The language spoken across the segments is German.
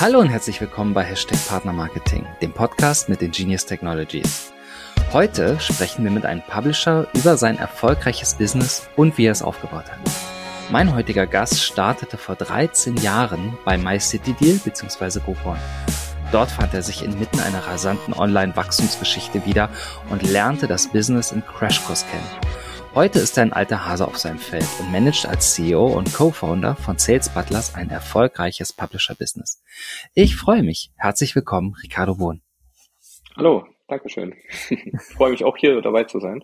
Hallo und herzlich willkommen bei Hashtag Partner Marketing, dem Podcast mit den Genius Technologies. Heute sprechen wir mit einem Publisher über sein erfolgreiches Business und wie er es aufgebaut hat. Mein heutiger Gast startete vor 13 Jahren bei MyCityDeal bzw. Groupon. Dort fand er sich inmitten einer rasanten Online-Wachstumsgeschichte wieder und lernte das Business im Crashkurs kennen. Heute ist er ein alter Hase auf seinem Feld und managt als CEO und Co-Founder von Sales Butlers ein erfolgreiches Publisher-Business. Ich freue mich. Herzlich willkommen, Ricardo Wohn. Hallo, Dankeschön. Ich freue mich auch hier dabei zu sein.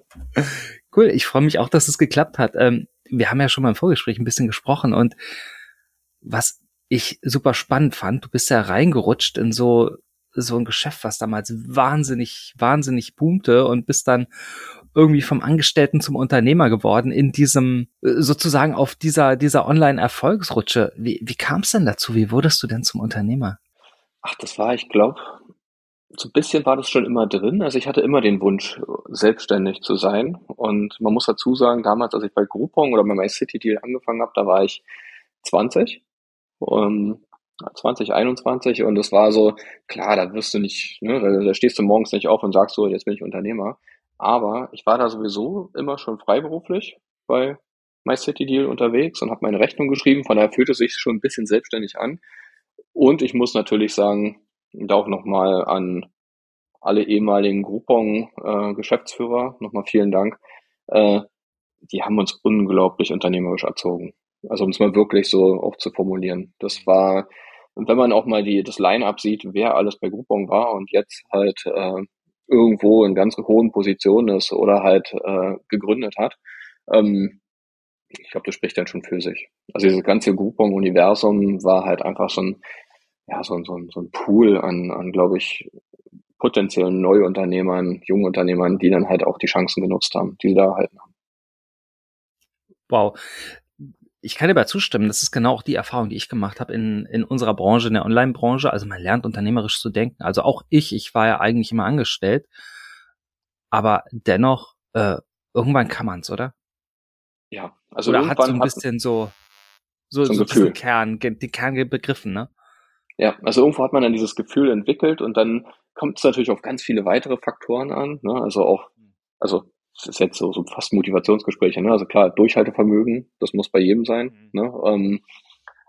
Cool, ich freue mich auch, dass es geklappt hat. Ähm, wir haben ja schon mal im Vorgespräch ein bisschen gesprochen und was ich super spannend fand, du bist ja reingerutscht in so so ein Geschäft, was damals wahnsinnig, wahnsinnig boomte und bist dann irgendwie vom Angestellten zum Unternehmer geworden in diesem, äh, sozusagen auf dieser, dieser Online-Erfolgsrutsche. Wie, wie kam es denn dazu? Wie wurdest du denn zum Unternehmer? Ach, das war, ich glaube, so ein bisschen war das schon immer drin. Also ich hatte immer den Wunsch, selbstständig zu sein. Und man muss dazu sagen, damals, als ich bei Groupon oder bei MyCityDeal angefangen habe, da war ich 20. Um, 2021 und es war so, klar, da wirst du nicht, ne, da stehst du morgens nicht auf und sagst so, jetzt bin ich Unternehmer. Aber ich war da sowieso immer schon freiberuflich bei MyCityDeal unterwegs und habe meine Rechnung geschrieben, von daher fühlte es sich schon ein bisschen selbstständig an. Und ich muss natürlich sagen, da auch nochmal an alle ehemaligen Groupon-Geschäftsführer, äh, nochmal vielen Dank. Äh, die haben uns unglaublich unternehmerisch erzogen. Also um es mal wirklich so auch zu formulieren. Das war, wenn man auch mal die, das Line-Up sieht, wer alles bei Groupon war und jetzt halt äh, irgendwo in ganz hohen Positionen ist oder halt äh, gegründet hat, ähm, ich glaube, das spricht dann schon für sich. Also dieses ganze Groupon-Universum war halt einfach so ein, ja, so, so, so ein Pool an, an glaube ich, potenziellen Neuunternehmern, Jungunternehmern, die dann halt auch die Chancen genutzt haben, die sie da erhalten haben. Wow ich kann dir aber zustimmen, das ist genau auch die Erfahrung, die ich gemacht habe in, in unserer Branche, in der Online-Branche. Also man lernt unternehmerisch zu denken. Also auch ich, ich war ja eigentlich immer angestellt, aber dennoch, äh, irgendwann kann man's, oder? Ja, also oder hat so ein bisschen so, so, so, so diesen Kern, die Kern begriffen, ne? Ja, also irgendwo hat man dann dieses Gefühl entwickelt und dann kommt es natürlich auf ganz viele weitere Faktoren an, ne? Also auch, also das ist jetzt so, so fast Motivationsgespräche, ne? Also klar, Durchhaltevermögen, das muss bei jedem sein, mhm. ne? Ähm,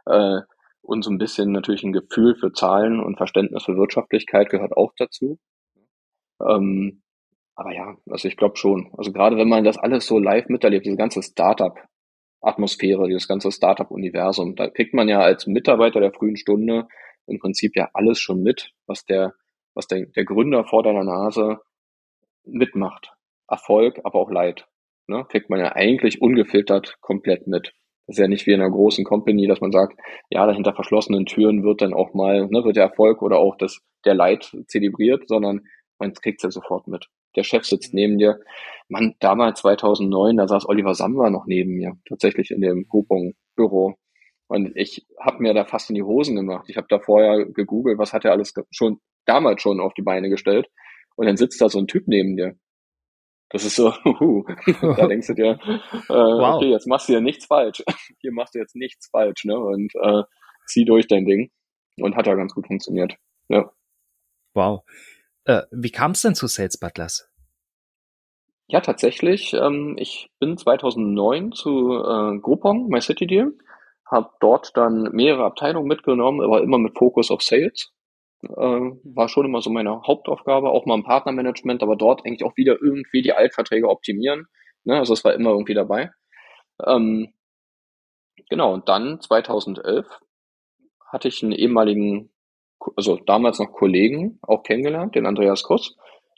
äh, und so ein bisschen natürlich ein Gefühl für Zahlen und Verständnis für Wirtschaftlichkeit gehört auch dazu. Ähm, aber ja, also ich glaube schon. Also gerade wenn man das alles so live miterlebt, diese ganze Startup-Atmosphäre, dieses ganze Startup-Universum, da kriegt man ja als Mitarbeiter der frühen Stunde im Prinzip ja alles schon mit, was der, was der, der Gründer vor deiner Nase mitmacht. Erfolg, aber auch Leid. Ne? Kriegt man ja eigentlich ungefiltert komplett mit. Das ist ja nicht wie in einer großen Company, dass man sagt, ja, dahinter verschlossenen Türen wird dann auch mal, ne, wird der Erfolg oder auch das, der Leid zelebriert, sondern man kriegt es ja sofort mit. Der Chef sitzt mhm. neben dir. Man, damals 2009, da saß Oliver Samba noch neben mir, tatsächlich in dem Groupon-Büro. Und ich habe mir da fast in die Hosen gemacht. Ich habe da vorher gegoogelt, was hat er alles schon damals schon auf die Beine gestellt. Und dann sitzt da so ein Typ neben dir. Das ist so, uh, da denkst du dir, äh, wow. okay, jetzt machst du ja nichts falsch. Hier machst du jetzt nichts falsch, ne? Und äh, zieh durch dein Ding. Und hat ja ganz gut funktioniert. Ja. Wow. Äh, wie kam es denn zu Sales Butlers? Ja, tatsächlich. Ähm, ich bin 2009 zu äh, Groupon, My City Deal, habe dort dann mehrere Abteilungen mitgenommen, aber immer mit Fokus auf Sales war schon immer so meine Hauptaufgabe, auch mal im Partnermanagement, aber dort eigentlich auch wieder irgendwie die Altverträge optimieren. Ne? Also es war immer irgendwie dabei. Ähm, genau, und dann 2011 hatte ich einen ehemaligen, also damals noch Kollegen auch kennengelernt, den Andreas Kuss,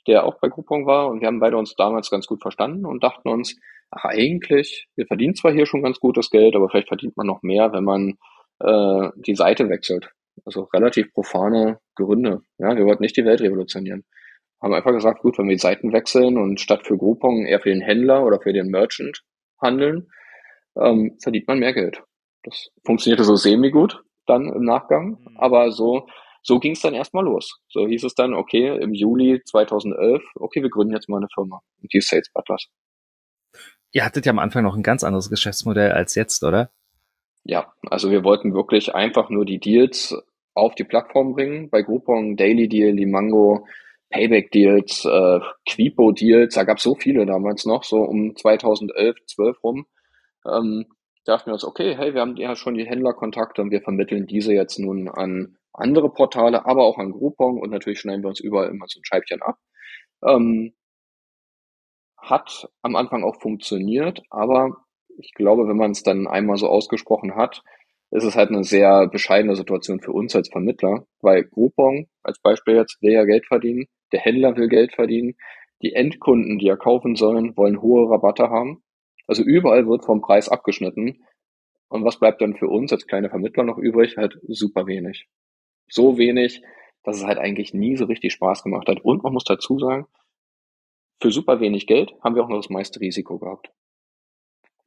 der auch bei Groupon war und wir haben beide uns damals ganz gut verstanden und dachten uns, ach eigentlich, wir verdienen zwar hier schon ganz gutes Geld, aber vielleicht verdient man noch mehr, wenn man äh, die Seite wechselt. Also relativ profane Gründe. Ja, wir wollten nicht die Welt revolutionieren. Haben einfach gesagt, gut, wenn wir die Seiten wechseln und statt für Groupon eher für den Händler oder für den Merchant handeln, ähm, verdient man mehr Geld. Das funktionierte so semi-gut dann im Nachgang, mhm. aber so, so ging es dann erstmal los. So hieß es dann, okay, im Juli 2011, okay, wir gründen jetzt mal eine Firma. Und die ist Sales Butlers. Ihr hattet ja am Anfang noch ein ganz anderes Geschäftsmodell als jetzt, oder? Ja, also wir wollten wirklich einfach nur die Deals auf die Plattform bringen. Bei Groupon, Daily Deal, Limango, Payback Deals, äh, Quipo Deals, da gab es so viele damals noch, so um 2011, 12 rum. Ähm, dachten wir uns, okay, hey, wir haben ja schon die Händlerkontakte und wir vermitteln diese jetzt nun an andere Portale, aber auch an Groupon und natürlich schneiden wir uns überall immer so ein Scheibchen ab. Ähm, hat am Anfang auch funktioniert, aber ich glaube, wenn man es dann einmal so ausgesprochen hat, ist es halt eine sehr bescheidene Situation für uns als Vermittler, weil Groupon als Beispiel jetzt will ja Geld verdienen, der Händler will Geld verdienen, die Endkunden, die ja kaufen sollen, wollen hohe Rabatte haben. Also überall wird vom Preis abgeschnitten. Und was bleibt dann für uns als kleine Vermittler noch übrig? Halt super wenig. So wenig, dass es halt eigentlich nie so richtig Spaß gemacht hat. Und man muss dazu sagen, für super wenig Geld haben wir auch noch das meiste Risiko gehabt.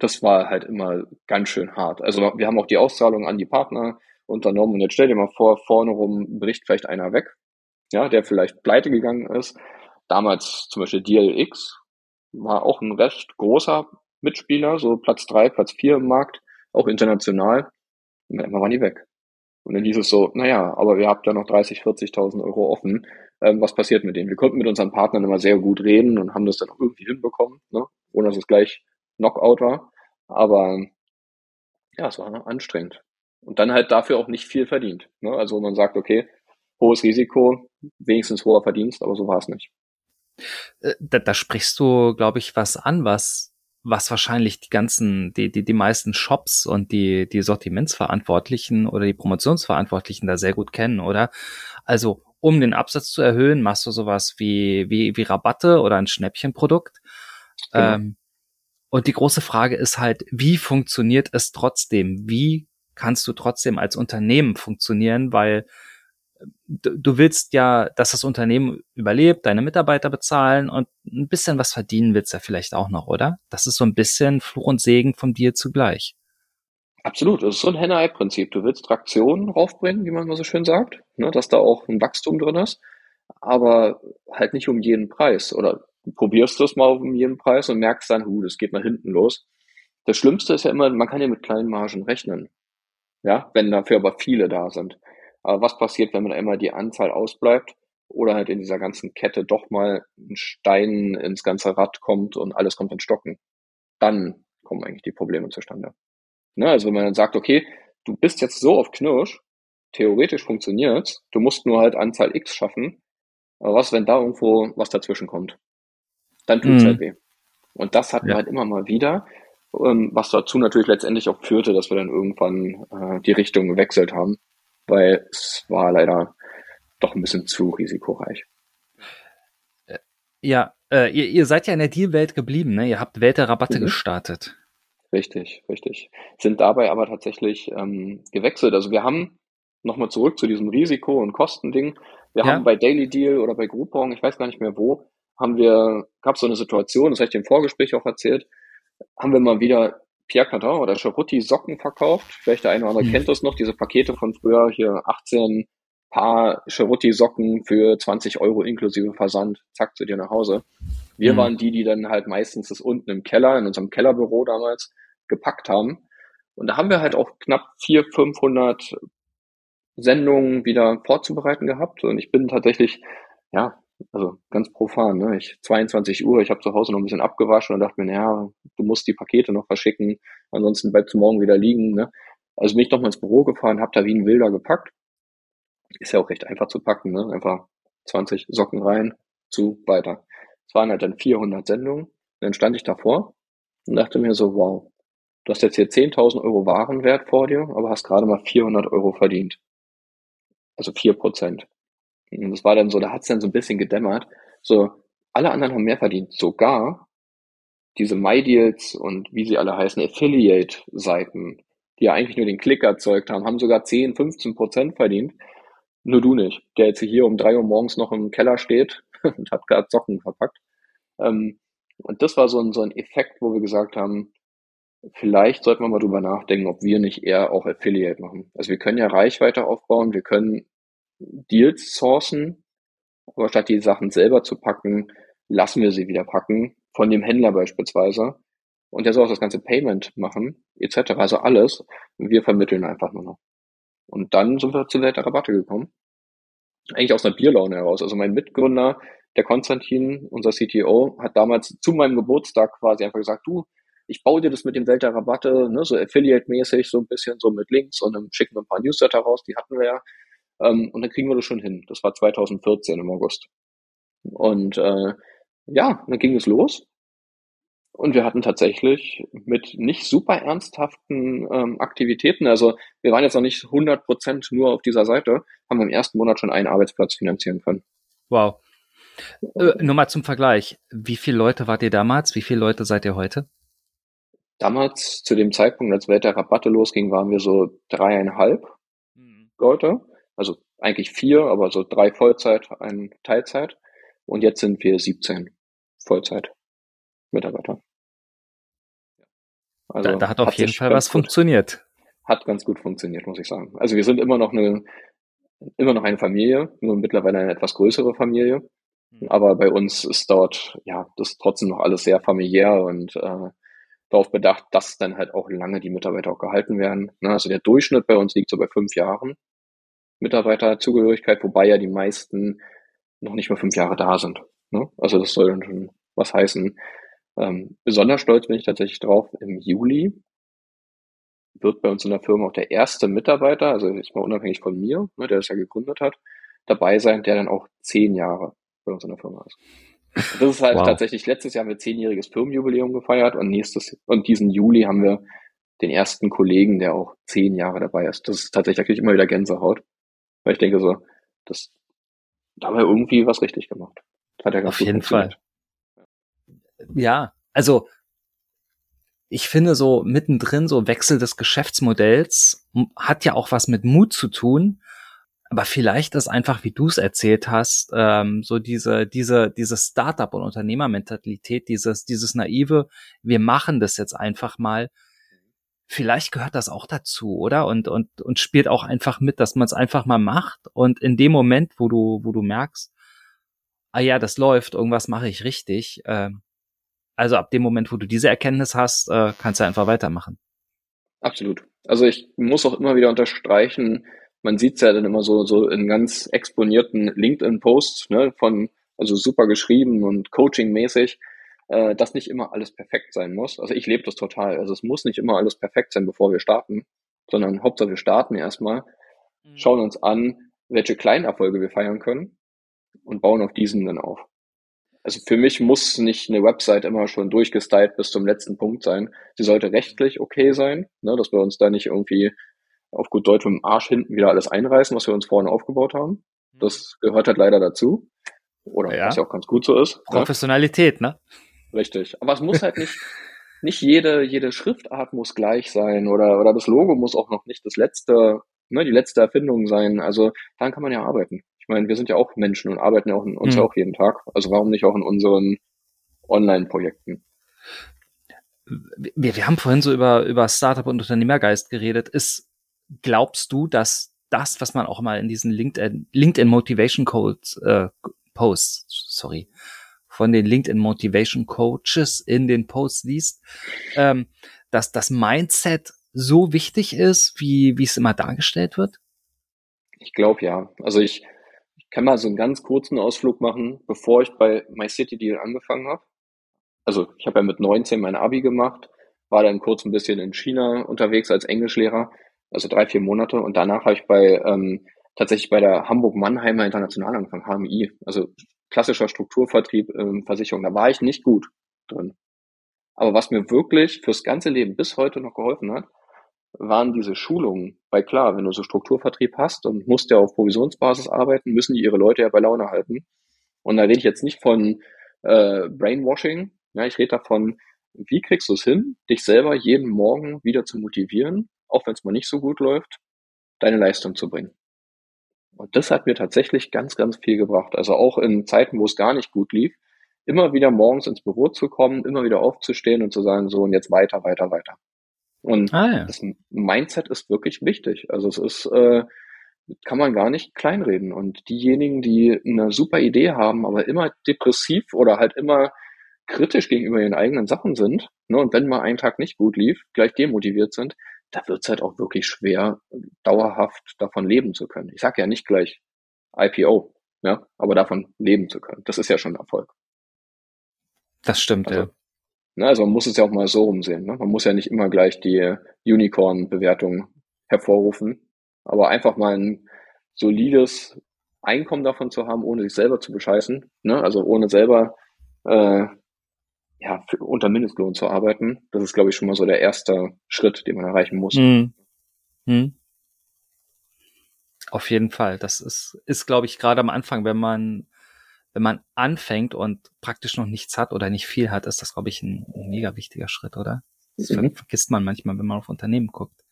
Das war halt immer ganz schön hart. Also wir haben auch die Auszahlung an die Partner unternommen und jetzt stell dir mal vor, vorne rum bricht vielleicht einer weg, ja, der vielleicht pleite gegangen ist. Damals zum Beispiel DLX war auch ein recht großer Mitspieler, so Platz drei, Platz vier im Markt, auch international. Und dann waren die weg. Und dann hieß es so, naja, aber wir habt ja noch 30, 40.000 Euro offen. Ähm, was passiert mit denen? Wir konnten mit unseren Partnern immer sehr gut reden und haben das dann auch irgendwie hinbekommen, ne? ohne dass es gleich Knockout war. Aber ja, es war anstrengend. Und dann halt dafür auch nicht viel verdient. Ne? Also man sagt, okay, hohes Risiko, wenigstens hoher Verdienst, aber so war es nicht. Äh, da, da sprichst du, glaube ich, was an, was was wahrscheinlich die ganzen, die, die, die meisten Shops und die, die Sortimentsverantwortlichen oder die Promotionsverantwortlichen da sehr gut kennen, oder? Also, um den Absatz zu erhöhen, machst du sowas wie, wie, wie Rabatte oder ein Schnäppchenprodukt. Genau. Ähm, und die große Frage ist halt, wie funktioniert es trotzdem? Wie kannst du trotzdem als Unternehmen funktionieren? Weil du willst ja, dass das Unternehmen überlebt, deine Mitarbeiter bezahlen und ein bisschen was verdienen willst ja vielleicht auch noch, oder? Das ist so ein bisschen Fluch und Segen von dir zugleich. Absolut, das ist so ein Henne-Ei-Prinzip. Du willst Traktion raufbringen, wie man mal so schön sagt, ne, dass da auch ein Wachstum drin ist, aber halt nicht um jeden Preis. Oder du probierst das mal um jeden Preis und merkst dann, hu, das geht mal hinten los. Das Schlimmste ist ja immer, man kann ja mit kleinen Margen rechnen. Ja, wenn dafür aber viele da sind. Aber was passiert, wenn man einmal die Anzahl ausbleibt oder halt in dieser ganzen Kette doch mal ein Stein ins ganze Rad kommt und alles kommt in Stocken? Dann kommen eigentlich die Probleme zustande. Ne? Also wenn man dann sagt, okay, du bist jetzt so auf Knirsch, theoretisch funktioniert's, du musst nur halt Anzahl X schaffen, aber was, wenn da irgendwo was dazwischen kommt? Dann tut's mhm. halt weh. Und das hatten ja. wir halt immer mal wieder, ähm, was dazu natürlich letztendlich auch führte, dass wir dann irgendwann äh, die Richtung gewechselt haben weil es war leider doch ein bisschen zu risikoreich. Ja, äh, ihr, ihr seid ja in der Deal-Welt geblieben, ne? Ihr habt Welt der Rabatte mhm. gestartet. Richtig, richtig. Sind dabei aber tatsächlich ähm, gewechselt. Also wir haben nochmal zurück zu diesem Risiko- und Kostending. Wir ja. haben bei Daily Deal oder bei Groupon, ich weiß gar nicht mehr wo, haben wir, gab es so eine Situation, das habe ich im Vorgespräch auch erzählt, haben wir mal wieder Pierre Cardin oder Charutti Socken verkauft. Vielleicht der eine oder andere mhm. kennt das noch, diese Pakete von früher, hier 18 Paar Charutti Socken für 20 Euro inklusive Versand, zack, zu dir nach Hause. Wir mhm. waren die, die dann halt meistens das unten im Keller, in unserem Kellerbüro damals, gepackt haben. Und da haben wir halt auch knapp 400, 500 Sendungen wieder vorzubereiten gehabt. Und ich bin tatsächlich, ja, also ganz profan, ne? Ich 22 Uhr, ich habe zu Hause noch ein bisschen abgewaschen und dachte mir, naja, du musst die Pakete noch verschicken, ansonsten bleibst du morgen wieder liegen, ne? Also bin ich doch mal ins Büro gefahren, hab da wie ein Wilder gepackt. Ist ja auch recht einfach zu packen, ne? Einfach 20 Socken rein, zu, weiter. Es waren halt dann 400 Sendungen. Und dann stand ich davor und dachte mir so, wow, du hast jetzt hier 10.000 Euro Warenwert vor dir, aber hast gerade mal 400 Euro verdient. Also 4 Prozent. Und das war dann so, da hat's dann so ein bisschen gedämmert. So, alle anderen haben mehr verdient. Sogar diese MyDeals und wie sie alle heißen, Affiliate-Seiten, die ja eigentlich nur den Klick erzeugt haben, haben sogar 10, 15 Prozent verdient. Nur du nicht, der jetzt hier um drei Uhr morgens noch im Keller steht und hat gerade Socken verpackt. Ähm, und das war so ein, so ein Effekt, wo wir gesagt haben, vielleicht sollten wir mal drüber nachdenken, ob wir nicht eher auch Affiliate machen. Also wir können ja Reichweite aufbauen, wir können Deals sourcen, aber statt die Sachen selber zu packen, lassen wir sie wieder packen, von dem Händler beispielsweise. Und der soll auch das ganze Payment machen, etc. Also alles. Wir vermitteln einfach nur noch. Und dann sind wir zur Welt der Rabatte gekommen. Eigentlich aus einer Bierlaune heraus. Also mein Mitgründer, der Konstantin, unser CTO, hat damals zu meinem Geburtstag quasi einfach gesagt, du, ich baue dir das mit dem Welt der Rabatte, ne, so Affiliate-mäßig, so ein bisschen so mit Links und dann schicken wir ein paar Newsletter raus, die hatten wir ja. Ähm, und dann kriegen wir das schon hin. Das war 2014 im August. Und äh, ja, dann ging es los. Und wir hatten tatsächlich mit nicht super ernsthaften ähm, Aktivitäten, also wir waren jetzt noch nicht 100 Prozent nur auf dieser Seite, haben wir im ersten Monat schon einen Arbeitsplatz finanzieren können. Wow. Äh, nur mal zum Vergleich. Wie viele Leute wart ihr damals? Wie viele Leute seid ihr heute? Damals, zu dem Zeitpunkt, als Welt der Rabatte losging, waren wir so dreieinhalb mhm. Leute. Also eigentlich vier, aber so drei Vollzeit, ein Teilzeit. Und jetzt sind wir 17 Vollzeit-Mitarbeiter. Also da, da, hat auf hat jeden Fall was gut, funktioniert. Hat ganz gut funktioniert, muss ich sagen. Also wir sind immer noch eine, immer noch eine Familie, nur mittlerweile eine etwas größere Familie. Mhm. Aber bei uns ist dort, ja, das ist trotzdem noch alles sehr familiär und äh, darauf bedacht, dass dann halt auch lange die Mitarbeiter auch gehalten werden. Ne? Also der Durchschnitt bei uns liegt so bei fünf Jahren Mitarbeiterzugehörigkeit, wobei ja die meisten noch nicht mal fünf Jahre da sind. Ne? Also das soll dann schon was heißen. Ähm, besonders stolz bin ich tatsächlich drauf, im Juli wird bei uns in der Firma auch der erste Mitarbeiter, also jetzt mal unabhängig von mir, ne, der das ja gegründet hat, dabei sein, der dann auch zehn Jahre bei uns in der Firma ist. Das ist halt wow. tatsächlich, letztes Jahr haben wir zehnjähriges Firmenjubiläum gefeiert und nächstes, und diesen Juli haben wir den ersten Kollegen, der auch zehn Jahre dabei ist. Das ist tatsächlich, immer wieder Gänsehaut. Weil ich denke so, das, da haben wir irgendwie was richtig gemacht. Hat ja ganz Auf jeden Fall. Ja, also, ich finde so mittendrin so Wechsel des Geschäftsmodells hat ja auch was mit Mut zu tun aber vielleicht ist einfach, wie du es erzählt hast, ähm, so diese, diese, diese Startup- und Unternehmermentalität, dieses, dieses naive, wir machen das jetzt einfach mal. Vielleicht gehört das auch dazu, oder? Und, und, und spielt auch einfach mit, dass man es einfach mal macht. Und in dem Moment, wo du, wo du merkst, ah ja, das läuft, irgendwas mache ich richtig. Äh, also ab dem Moment, wo du diese Erkenntnis hast, äh, kannst du einfach weitermachen. Absolut. Also ich muss auch immer wieder unterstreichen, man sieht's ja dann immer so, so in ganz exponierten LinkedIn-Posts, ne, von, also super geschrieben und coaching-mäßig, äh, dass nicht immer alles perfekt sein muss. Also ich lebe das total. Also es muss nicht immer alles perfekt sein, bevor wir starten, sondern Hauptsache wir starten erstmal, mhm. schauen uns an, welche kleinen Erfolge wir feiern können und bauen auf diesen dann auf. Also für mich muss nicht eine Website immer schon durchgestylt bis zum letzten Punkt sein. Sie sollte rechtlich okay sein, ne, dass wir uns da nicht irgendwie auf gut Deutsch mit dem Arsch hinten wieder alles einreißen, was wir uns vorne aufgebaut haben. Mhm. Das gehört halt leider dazu. Oder ja. was ja auch ganz gut so ist. Ne? Professionalität, ne? Richtig. Aber es muss halt nicht, nicht jede, jede Schriftart muss gleich sein oder, oder das Logo muss auch noch nicht das letzte, ne, die letzte Erfindung sein. Also daran kann man ja arbeiten. Ich meine, wir sind ja auch Menschen und arbeiten ja auch in uns mhm. auch jeden Tag. Also warum nicht auch in unseren Online-Projekten? Wir, wir haben vorhin so über, über Startup und Unternehmergeist geredet. Ist glaubst du, dass das, was man auch mal in diesen LinkedIn, LinkedIn Motivation Codes, äh, Posts, sorry, von den LinkedIn Motivation Coaches in den Posts liest, ähm, dass das Mindset so wichtig ist, wie, wie es immer dargestellt wird? Ich glaube ja. Also ich, ich kann mal so einen ganz kurzen Ausflug machen, bevor ich bei My City Deal angefangen habe. Also ich habe ja mit 19 mein Abi gemacht, war dann kurz ein bisschen in China unterwegs als Englischlehrer also drei, vier Monate. Und danach habe ich bei ähm, tatsächlich bei der Hamburg-Mannheimer International angefangen, HMI, also klassischer Strukturvertrieb, ähm, Versicherung. Da war ich nicht gut drin. Aber was mir wirklich fürs ganze Leben bis heute noch geholfen hat, waren diese Schulungen. Weil klar, wenn du so Strukturvertrieb hast und musst ja auf Provisionsbasis arbeiten, müssen die ihre Leute ja bei Laune halten. Und da rede ich jetzt nicht von äh, Brainwashing, ja, ich rede davon, wie kriegst du es hin, dich selber jeden Morgen wieder zu motivieren, auch wenn es mal nicht so gut läuft, deine Leistung zu bringen. Und das hat mir tatsächlich ganz, ganz viel gebracht. Also auch in Zeiten, wo es gar nicht gut lief, immer wieder morgens ins Büro zu kommen, immer wieder aufzustehen und zu sagen, so und jetzt weiter, weiter, weiter. Und ah, ja. das Mindset ist wirklich wichtig. Also es ist, äh, kann man gar nicht kleinreden. Und diejenigen, die eine super Idee haben, aber immer depressiv oder halt immer kritisch gegenüber ihren eigenen Sachen sind, ne, und wenn mal ein Tag nicht gut lief, gleich demotiviert sind, da wird es halt auch wirklich schwer, dauerhaft davon leben zu können. Ich sage ja nicht gleich IPO, ja, aber davon leben zu können. Das ist ja schon ein Erfolg. Das stimmt, also, ja. Ne, also man muss es ja auch mal so rumsehen. Ne? Man muss ja nicht immer gleich die Unicorn-Bewertung hervorrufen, aber einfach mal ein solides Einkommen davon zu haben, ohne sich selber zu bescheißen, ne? also ohne selber äh, ja, für, unter Mindestlohn zu arbeiten, das ist, glaube ich, schon mal so der erste Schritt, den man erreichen muss. Hm. Hm. Auf jeden Fall. Das ist, ist, glaube ich, gerade am Anfang, wenn man, wenn man anfängt und praktisch noch nichts hat oder nicht viel hat, ist das, glaube ich, ein, ein mega wichtiger Schritt, oder? Das mhm. vergisst man manchmal, wenn man auf Unternehmen guckt.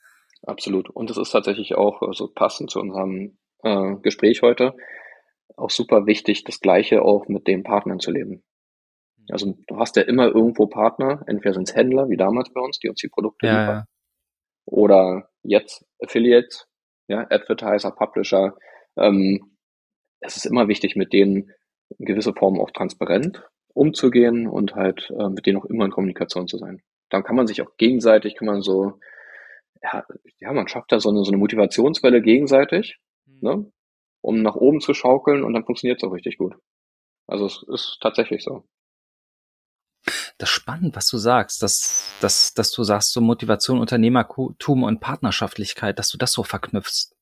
Absolut. Und das ist tatsächlich auch so also passend zu unserem äh, Gespräch heute auch super wichtig, das Gleiche auch mit den Partnern zu leben. Also du hast ja immer irgendwo Partner, entweder sind es Händler, wie damals bei uns, die uns die Produkte ja, liefern, ja. oder jetzt Affiliates, ja, Advertiser, Publisher. Ähm, es ist immer wichtig, mit denen in gewisser Form auch transparent umzugehen und halt äh, mit denen auch immer in Kommunikation zu sein. Dann kann man sich auch gegenseitig, kann man so, ja, ja man schafft da so eine, so eine Motivationswelle gegenseitig, mhm. ne, um nach oben zu schaukeln und dann funktioniert es auch richtig gut. Also es ist tatsächlich so. Das ist spannend, was du sagst, dass, dass, dass du sagst, so Motivation, Unternehmertum und Partnerschaftlichkeit, dass du das so verknüpfst.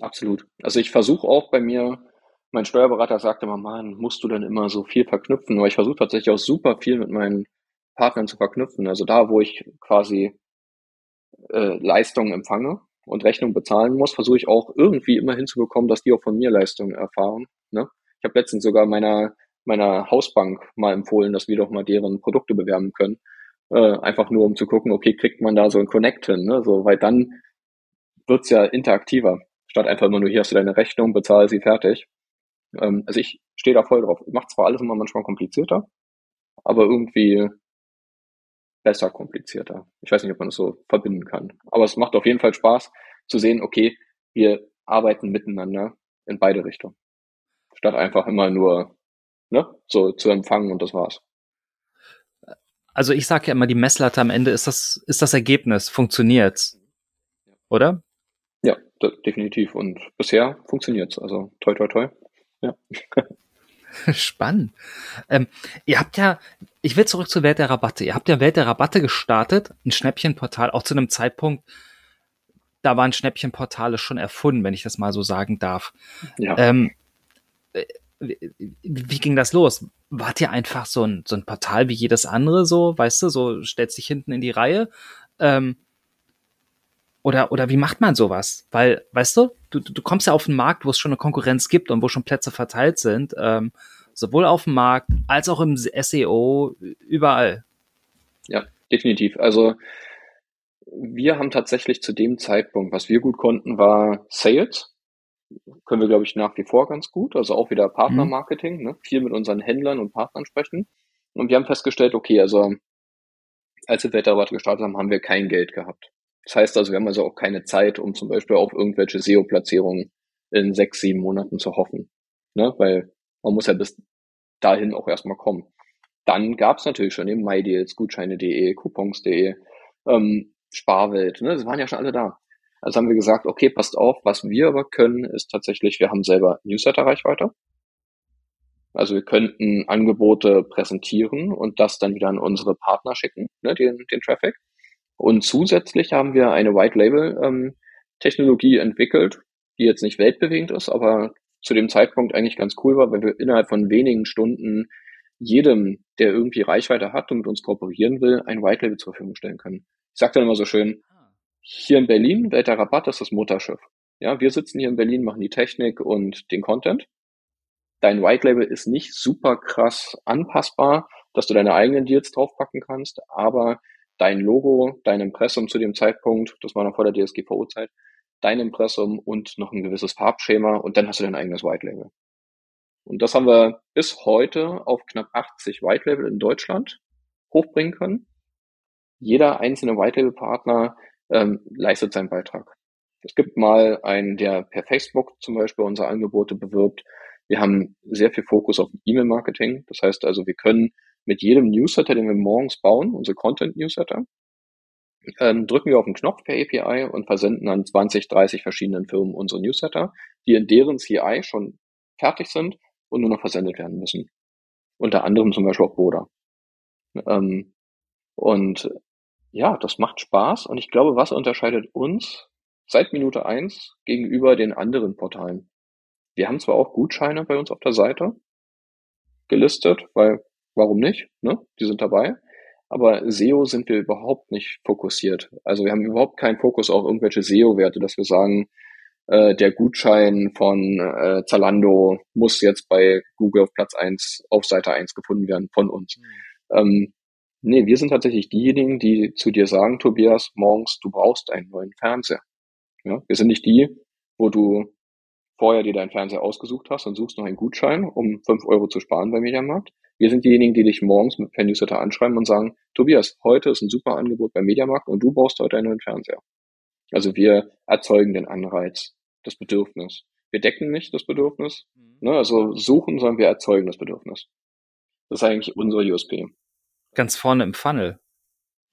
Absolut. Also ich versuche auch bei mir, mein Steuerberater sagte immer, Mann, musst du denn immer so viel verknüpfen? Aber ich versuche tatsächlich auch super viel mit meinen Partnern zu verknüpfen. Also da, wo ich quasi äh, Leistungen empfange und Rechnungen bezahlen muss, versuche ich auch irgendwie immer hinzubekommen, dass die auch von mir Leistungen erfahren. Ne? Ich habe letztens sogar meiner meiner Hausbank mal empfohlen, dass wir doch mal deren Produkte bewerben können. Äh, einfach nur um zu gucken, okay, kriegt man da so ein Connect hin, ne? So, weil dann wird's ja interaktiver, statt einfach immer nur hier hast du deine Rechnung, bezahle sie fertig. Ähm, also ich stehe da voll drauf. Macht zwar alles immer manchmal komplizierter, aber irgendwie besser komplizierter. Ich weiß nicht, ob man das so verbinden kann. Aber es macht auf jeden Fall Spaß zu sehen, okay, wir arbeiten miteinander in beide Richtungen. Statt einfach immer nur ne, so zu empfangen und das war's. Also ich sage ja immer, die Messlatte am Ende ist das, ist das Ergebnis, funktioniert's. Oder? Ja, definitiv. Und bisher funktioniert's. Also toi toi toi. Ja. Spannend. Ähm, ihr habt ja, ich will zurück zur Welt der Rabatte. Ihr habt ja Welt der Rabatte gestartet, ein Schnäppchenportal, auch zu einem Zeitpunkt, da waren Schnäppchenportale schon erfunden, wenn ich das mal so sagen darf. Ja. Ähm, wie ging das los? Wart ihr einfach so ein, so ein Portal wie jedes andere, so, weißt du, so stellt sich hinten in die Reihe? Ähm, oder, oder wie macht man sowas? Weil, weißt du, du, du kommst ja auf einen Markt, wo es schon eine Konkurrenz gibt und wo schon Plätze verteilt sind, ähm, sowohl auf dem Markt als auch im SEO, überall. Ja, definitiv. Also wir haben tatsächlich zu dem Zeitpunkt, was wir gut konnten, war Sales können wir, glaube ich, nach wie vor ganz gut. Also auch wieder Partnermarketing, mhm. ne? viel mit unseren Händlern und Partnern sprechen. Und wir haben festgestellt, okay, also als wir Wetterwarte gestartet haben, haben wir kein Geld gehabt. Das heißt also, wir haben also auch keine Zeit, um zum Beispiel auf irgendwelche SEO-Platzierungen in sechs, sieben Monaten zu hoffen. Ne? Weil man muss ja bis dahin auch erstmal kommen. Dann gab es natürlich schon eben MyDeals, Gutscheine.de, Coupons.de, ähm, Sparwelt, ne? das waren ja schon alle da. Also haben wir gesagt, okay, passt auf, was wir aber können, ist tatsächlich, wir haben selber Newsletter-Reichweite. Also wir könnten Angebote präsentieren und das dann wieder an unsere Partner schicken, ne, den, den Traffic. Und zusätzlich haben wir eine White Label ähm, Technologie entwickelt, die jetzt nicht weltbewegend ist, aber zu dem Zeitpunkt eigentlich ganz cool war, weil wir innerhalb von wenigen Stunden jedem, der irgendwie Reichweite hat und mit uns kooperieren will, ein White Label zur Verfügung stellen können. Ich sage dann immer so schön, hier in Berlin, Welter Rabatt, das ist das Mutterschiff. Ja, wir sitzen hier in Berlin, machen die Technik und den Content. Dein White Label ist nicht super krass anpassbar, dass du deine eigenen Deals draufpacken kannst, aber dein Logo, dein Impressum zu dem Zeitpunkt, das war noch vor der DSGVO-Zeit, dein Impressum und noch ein gewisses Farbschema und dann hast du dein eigenes White Label. Und das haben wir bis heute auf knapp 80 White Label in Deutschland hochbringen können. Jeder einzelne White Label Partner ähm, leistet seinen Beitrag. Es gibt mal einen, der per Facebook zum Beispiel unsere Angebote bewirbt. Wir haben sehr viel Fokus auf E-Mail-Marketing. Das heißt also, wir können mit jedem Newsletter, den wir morgens bauen, unsere Content-Newsletter, ähm, drücken wir auf den Knopf per API und versenden an 20, 30 verschiedenen Firmen unsere Newsletter, die in deren CI schon fertig sind und nur noch versendet werden müssen. Unter anderem zum Beispiel auch Boda. Ähm, und ja, das macht Spaß und ich glaube, was unterscheidet uns seit Minute eins gegenüber den anderen Portalen? Wir haben zwar auch Gutscheine bei uns auf der Seite gelistet, weil warum nicht? Ne? Die sind dabei. Aber SEO sind wir überhaupt nicht fokussiert. Also wir haben überhaupt keinen Fokus auf irgendwelche SEO-Werte, dass wir sagen, äh, der Gutschein von äh, Zalando muss jetzt bei Google auf Platz eins auf Seite eins gefunden werden von uns. Mhm. Ähm, nee, wir sind tatsächlich diejenigen, die zu dir sagen, Tobias, morgens, du brauchst einen neuen Fernseher. Ja? Wir sind nicht die, wo du vorher dir deinen Fernseher ausgesucht hast und suchst noch einen Gutschein, um fünf Euro zu sparen beim Mediamarkt. Wir sind diejenigen, die dich morgens mit per Newsletter anschreiben und sagen, Tobias, heute ist ein super Angebot beim Mediamarkt und du brauchst heute einen neuen Fernseher. Also wir erzeugen den Anreiz, das Bedürfnis. Wir decken nicht das Bedürfnis, mhm. ne, also suchen, sondern wir erzeugen das Bedürfnis. Das ist eigentlich unsere USP. Ganz vorne im Funnel.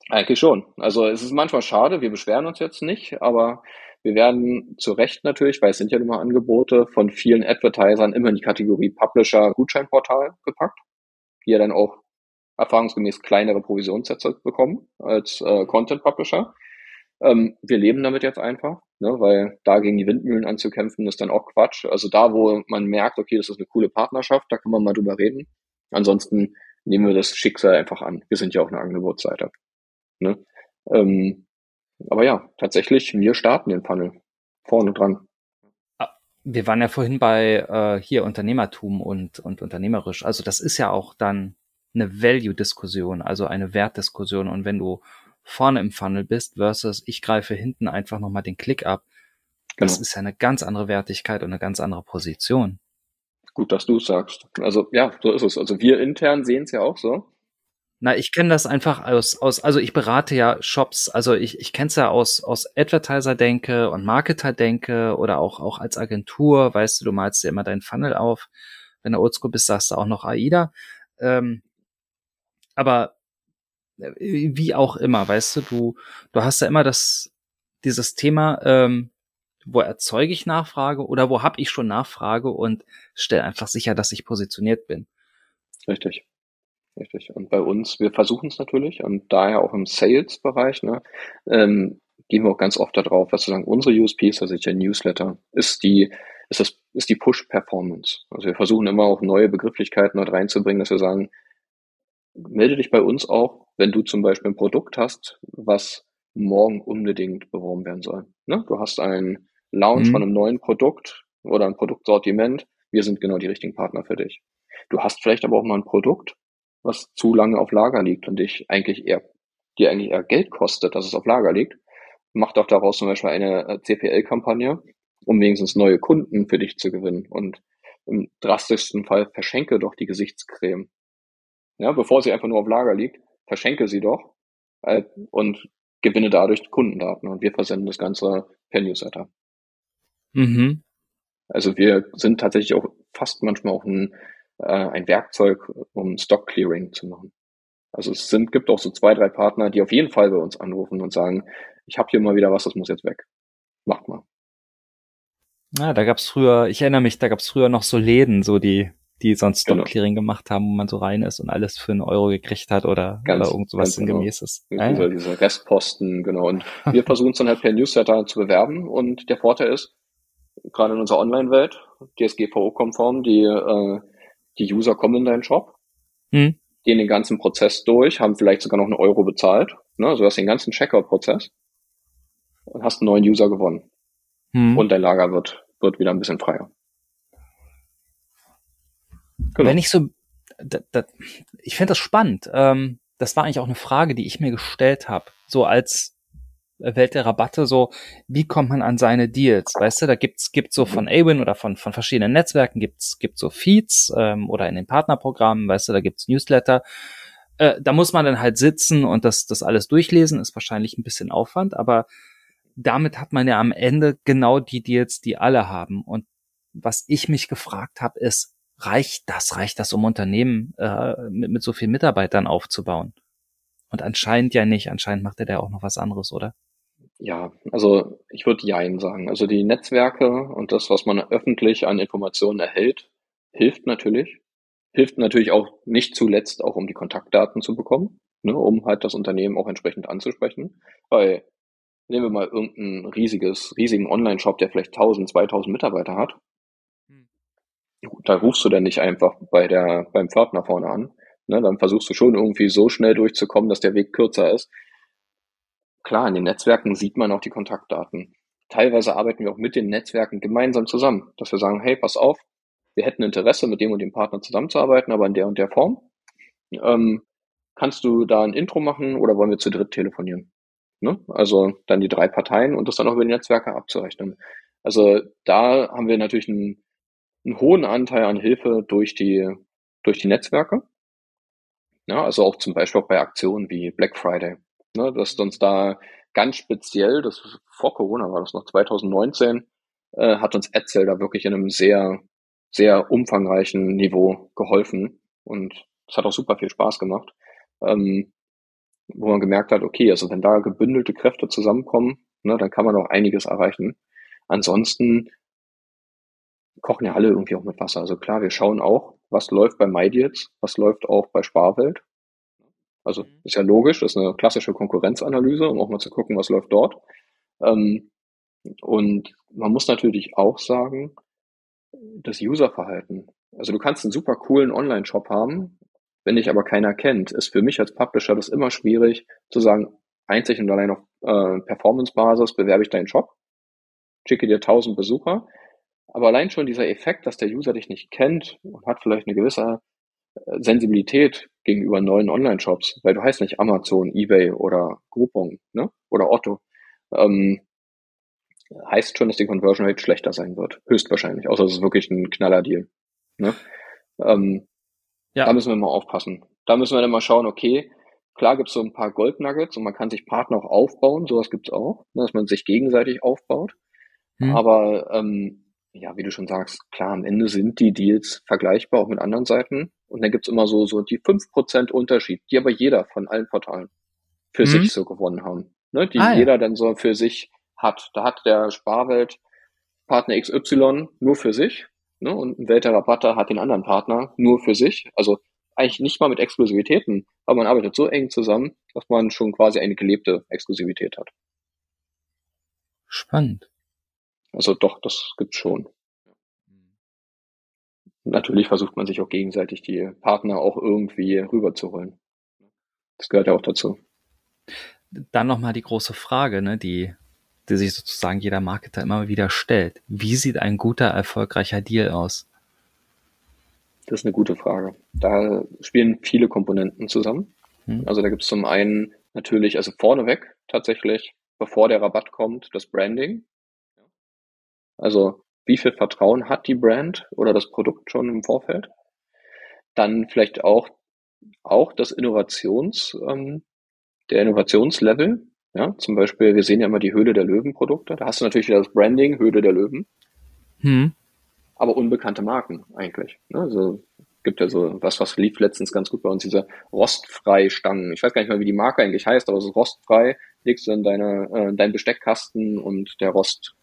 Eigentlich schon. Also es ist manchmal schade, wir beschweren uns jetzt nicht, aber wir werden zu Recht natürlich, weil es sind ja nun Angebote von vielen Advertisern immer in die Kategorie Publisher Gutscheinportal gepackt, die ja dann auch erfahrungsgemäß kleinere Provisionssätze bekommen als äh, Content Publisher. Ähm, wir leben damit jetzt einfach, ne, weil da gegen die Windmühlen anzukämpfen ist dann auch Quatsch. Also da, wo man merkt, okay, das ist eine coole Partnerschaft, da kann man mal drüber reden. Ansonsten nehmen wir das Schicksal einfach an. Wir sind ja auch eine Angebotsseite. Ne? Ähm, aber ja, tatsächlich, wir starten den Funnel vorne dran. Ah, wir waren ja vorhin bei äh, hier Unternehmertum und, und unternehmerisch. Also das ist ja auch dann eine Value-Diskussion, also eine Wertdiskussion. Und wenn du vorne im Funnel bist versus ich greife hinten einfach nochmal den Klick ab, das genau. ist ja eine ganz andere Wertigkeit und eine ganz andere Position. Gut, dass du sagst. Also ja, so ist es. Also wir intern sehen es ja auch so. Na, ich kenne das einfach aus, aus, also ich berate ja Shops, also ich, ich kenne es ja aus, aus Advertiser-Denke und Marketer-Denke oder auch, auch als Agentur, weißt du, du malst dir immer deinen Funnel auf. Wenn du oldschool bist, sagst du auch noch AIDA. Ähm, aber äh, wie auch immer, weißt du, du, du hast ja immer das, dieses Thema, ähm, wo erzeuge ich Nachfrage oder wo habe ich schon Nachfrage und stell einfach sicher, dass ich positioniert bin. Richtig. Richtig. Und bei uns, wir versuchen es natürlich und daher auch im Sales-Bereich, ne, ähm, gehen wir auch ganz oft darauf, was zu sagen, unsere USPs, also der Newsletter, ist die, ist das, ist die Push-Performance. Also wir versuchen immer auch neue Begrifflichkeiten dort reinzubringen, dass wir sagen, melde dich bei uns auch, wenn du zum Beispiel ein Produkt hast, was morgen unbedingt beworben werden soll. Ne? Du hast einen Launch mhm. von einem neuen Produkt oder ein Produktsortiment. Wir sind genau die richtigen Partner für dich. Du hast vielleicht aber auch mal ein Produkt, was zu lange auf Lager liegt und dich eigentlich eher, dir eigentlich eher Geld kostet, dass es auf Lager liegt. Mach doch daraus zum Beispiel eine äh, CPL-Kampagne, um wenigstens neue Kunden für dich zu gewinnen. Und im drastischsten Fall verschenke doch die Gesichtscreme. Ja, bevor sie einfach nur auf Lager liegt, verschenke sie doch äh, und gewinne dadurch Kundendaten. Und wir versenden das Ganze per Newsletter. Mhm. Also wir sind tatsächlich auch fast manchmal auch ein äh, ein Werkzeug, um Stock Clearing zu machen. Also es sind, gibt auch so zwei, drei Partner, die auf jeden Fall bei uns anrufen und sagen, ich habe hier mal wieder was, das muss jetzt weg. Macht mal. Ja, da gab's früher, ich erinnere mich, da gab's früher noch so Läden, so die, die sonst Stock Clearing genau. gemacht haben, wo man so rein ist und alles für einen Euro gekriegt hat oder, ganz, oder irgend sowas genau. sinngemäßes. Genau. Diese, diese Restposten, genau. Und wir versuchen es dann halt per Newsletter zu bewerben und der Vorteil ist, gerade in unserer Online-Welt, DSGVO-konform, die äh, die User kommen in deinen Shop, hm. gehen den ganzen Prozess durch, haben vielleicht sogar noch einen Euro bezahlt. Ne? Also du hast den ganzen Checkout-Prozess und hast einen neuen User gewonnen. Hm. Und dein Lager wird, wird wieder ein bisschen freier. Genau. Wenn ich so, da, da, ich finde das spannend. Ähm, das war eigentlich auch eine Frage, die ich mir gestellt habe. So als Welt der Rabatte so, wie kommt man an seine Deals? Weißt du, da gibt's gibt's so von Awin oder von von verschiedenen Netzwerken gibt's gibt's so Feeds ähm, oder in den Partnerprogrammen, weißt du, da gibt's Newsletter. Äh, da muss man dann halt sitzen und das das alles durchlesen, ist wahrscheinlich ein bisschen Aufwand, aber damit hat man ja am Ende genau die Deals, die alle haben. Und was ich mich gefragt habe, ist, reicht das? Reicht das, um Unternehmen äh, mit, mit so vielen Mitarbeitern aufzubauen? Und anscheinend ja nicht. Anscheinend macht er da auch noch was anderes, oder? Ja, also ich würde Jein sagen. Also die Netzwerke und das, was man öffentlich an Informationen erhält, hilft natürlich. Hilft natürlich auch nicht zuletzt auch, um die Kontaktdaten zu bekommen, ne, um halt das Unternehmen auch entsprechend anzusprechen. Weil nehmen wir mal irgendein riesiges, riesigen Online-Shop, der vielleicht 1000, 2000 Mitarbeiter hat. Hm. Da rufst du dann nicht einfach bei der, beim Pförtner vorne an. Ne, dann versuchst du schon irgendwie so schnell durchzukommen, dass der Weg kürzer ist. Klar, in den Netzwerken sieht man auch die Kontaktdaten. Teilweise arbeiten wir auch mit den Netzwerken gemeinsam zusammen, dass wir sagen, hey, pass auf, wir hätten Interesse, mit dem und dem Partner zusammenzuarbeiten, aber in der und der Form. Ähm, kannst du da ein Intro machen oder wollen wir zu dritt telefonieren? Ne? Also dann die drei Parteien und das dann auch über die Netzwerke abzurechnen. Also da haben wir natürlich einen, einen hohen Anteil an Hilfe durch die, durch die Netzwerke. Ja, also auch zum Beispiel auch bei Aktionen wie Black Friday. Ne, dass uns da ganz speziell, das vor Corona war das noch 2019, äh, hat uns Edsel da wirklich in einem sehr, sehr umfangreichen Niveau geholfen. Und es hat auch super viel Spaß gemacht. Ähm, wo man gemerkt hat, okay, also wenn da gebündelte Kräfte zusammenkommen, ne, dann kann man auch einiges erreichen. Ansonsten kochen ja alle irgendwie auch mit Wasser. Also klar, wir schauen auch, was läuft bei MyDeals, was läuft auch bei Sparwelt. Also mhm. ist ja logisch, das ist eine klassische Konkurrenzanalyse, um auch mal zu gucken, was läuft dort. Ähm, und man muss natürlich auch sagen, das Userverhalten. Also du kannst einen super coolen Online-Shop haben, wenn dich aber keiner kennt, ist für mich als Publisher das immer schwierig zu sagen, einzig und allein auf äh, Performance-Basis bewerbe ich deinen Shop, schicke dir 1000 Besucher, aber allein schon dieser Effekt, dass der User dich nicht kennt und hat vielleicht eine gewisse äh, Sensibilität gegenüber neuen Online-Shops, weil du heißt nicht Amazon, eBay oder Groupon ne? oder Otto, ähm, heißt schon, dass die Conversion Rate schlechter sein wird. Höchstwahrscheinlich, außer es ist wirklich ein Knaller-Deal. Ne? Ähm, ja. Da müssen wir mal aufpassen. Da müssen wir dann mal schauen, okay, klar gibt es so ein paar Goldnuggets und man kann sich Partner auch aufbauen, sowas gibt es auch, ne, dass man sich gegenseitig aufbaut. Hm. Aber ähm, ja, wie du schon sagst, klar, am Ende sind die Deals vergleichbar auch mit anderen Seiten. Und dann gibt's immer so, so die fünf Prozent Unterschied, die aber jeder von allen Portalen für hm. sich so gewonnen haben. Ne, die ah, jeder ja. dann so für sich hat. Da hat der Sparwelt Partner XY nur für sich Ne? Und ein Welter hat den anderen Partner nur für sich. Also eigentlich nicht mal mit Exklusivitäten, aber man arbeitet so eng zusammen, dass man schon quasi eine gelebte Exklusivität hat. Spannend. Also doch, das gibt's schon. Natürlich versucht man sich auch gegenseitig die Partner auch irgendwie rüberzuholen. Das gehört ja auch dazu. Dann nochmal die große Frage, ne, die die sich sozusagen jeder Marketer immer wieder stellt. Wie sieht ein guter, erfolgreicher Deal aus? Das ist eine gute Frage. Da spielen viele Komponenten zusammen. Hm. Also da gibt es zum einen natürlich, also vorneweg tatsächlich, bevor der Rabatt kommt, das Branding. Also wie viel Vertrauen hat die Brand oder das Produkt schon im Vorfeld? Dann vielleicht auch, auch das Innovations, ähm, der Innovationslevel. Ja, zum Beispiel, wir sehen ja immer die Höhle der Löwen-Produkte. Da hast du natürlich wieder das Branding, Höhle der Löwen. Hm. Aber unbekannte Marken eigentlich. Ne? Also gibt ja so was, was lief letztens ganz gut bei uns, diese rostfrei Stangen. Ich weiß gar nicht mal, wie die Marke eigentlich heißt, aber es ist rostfrei, legst du in deine, äh, deinen Besteckkasten und der Rost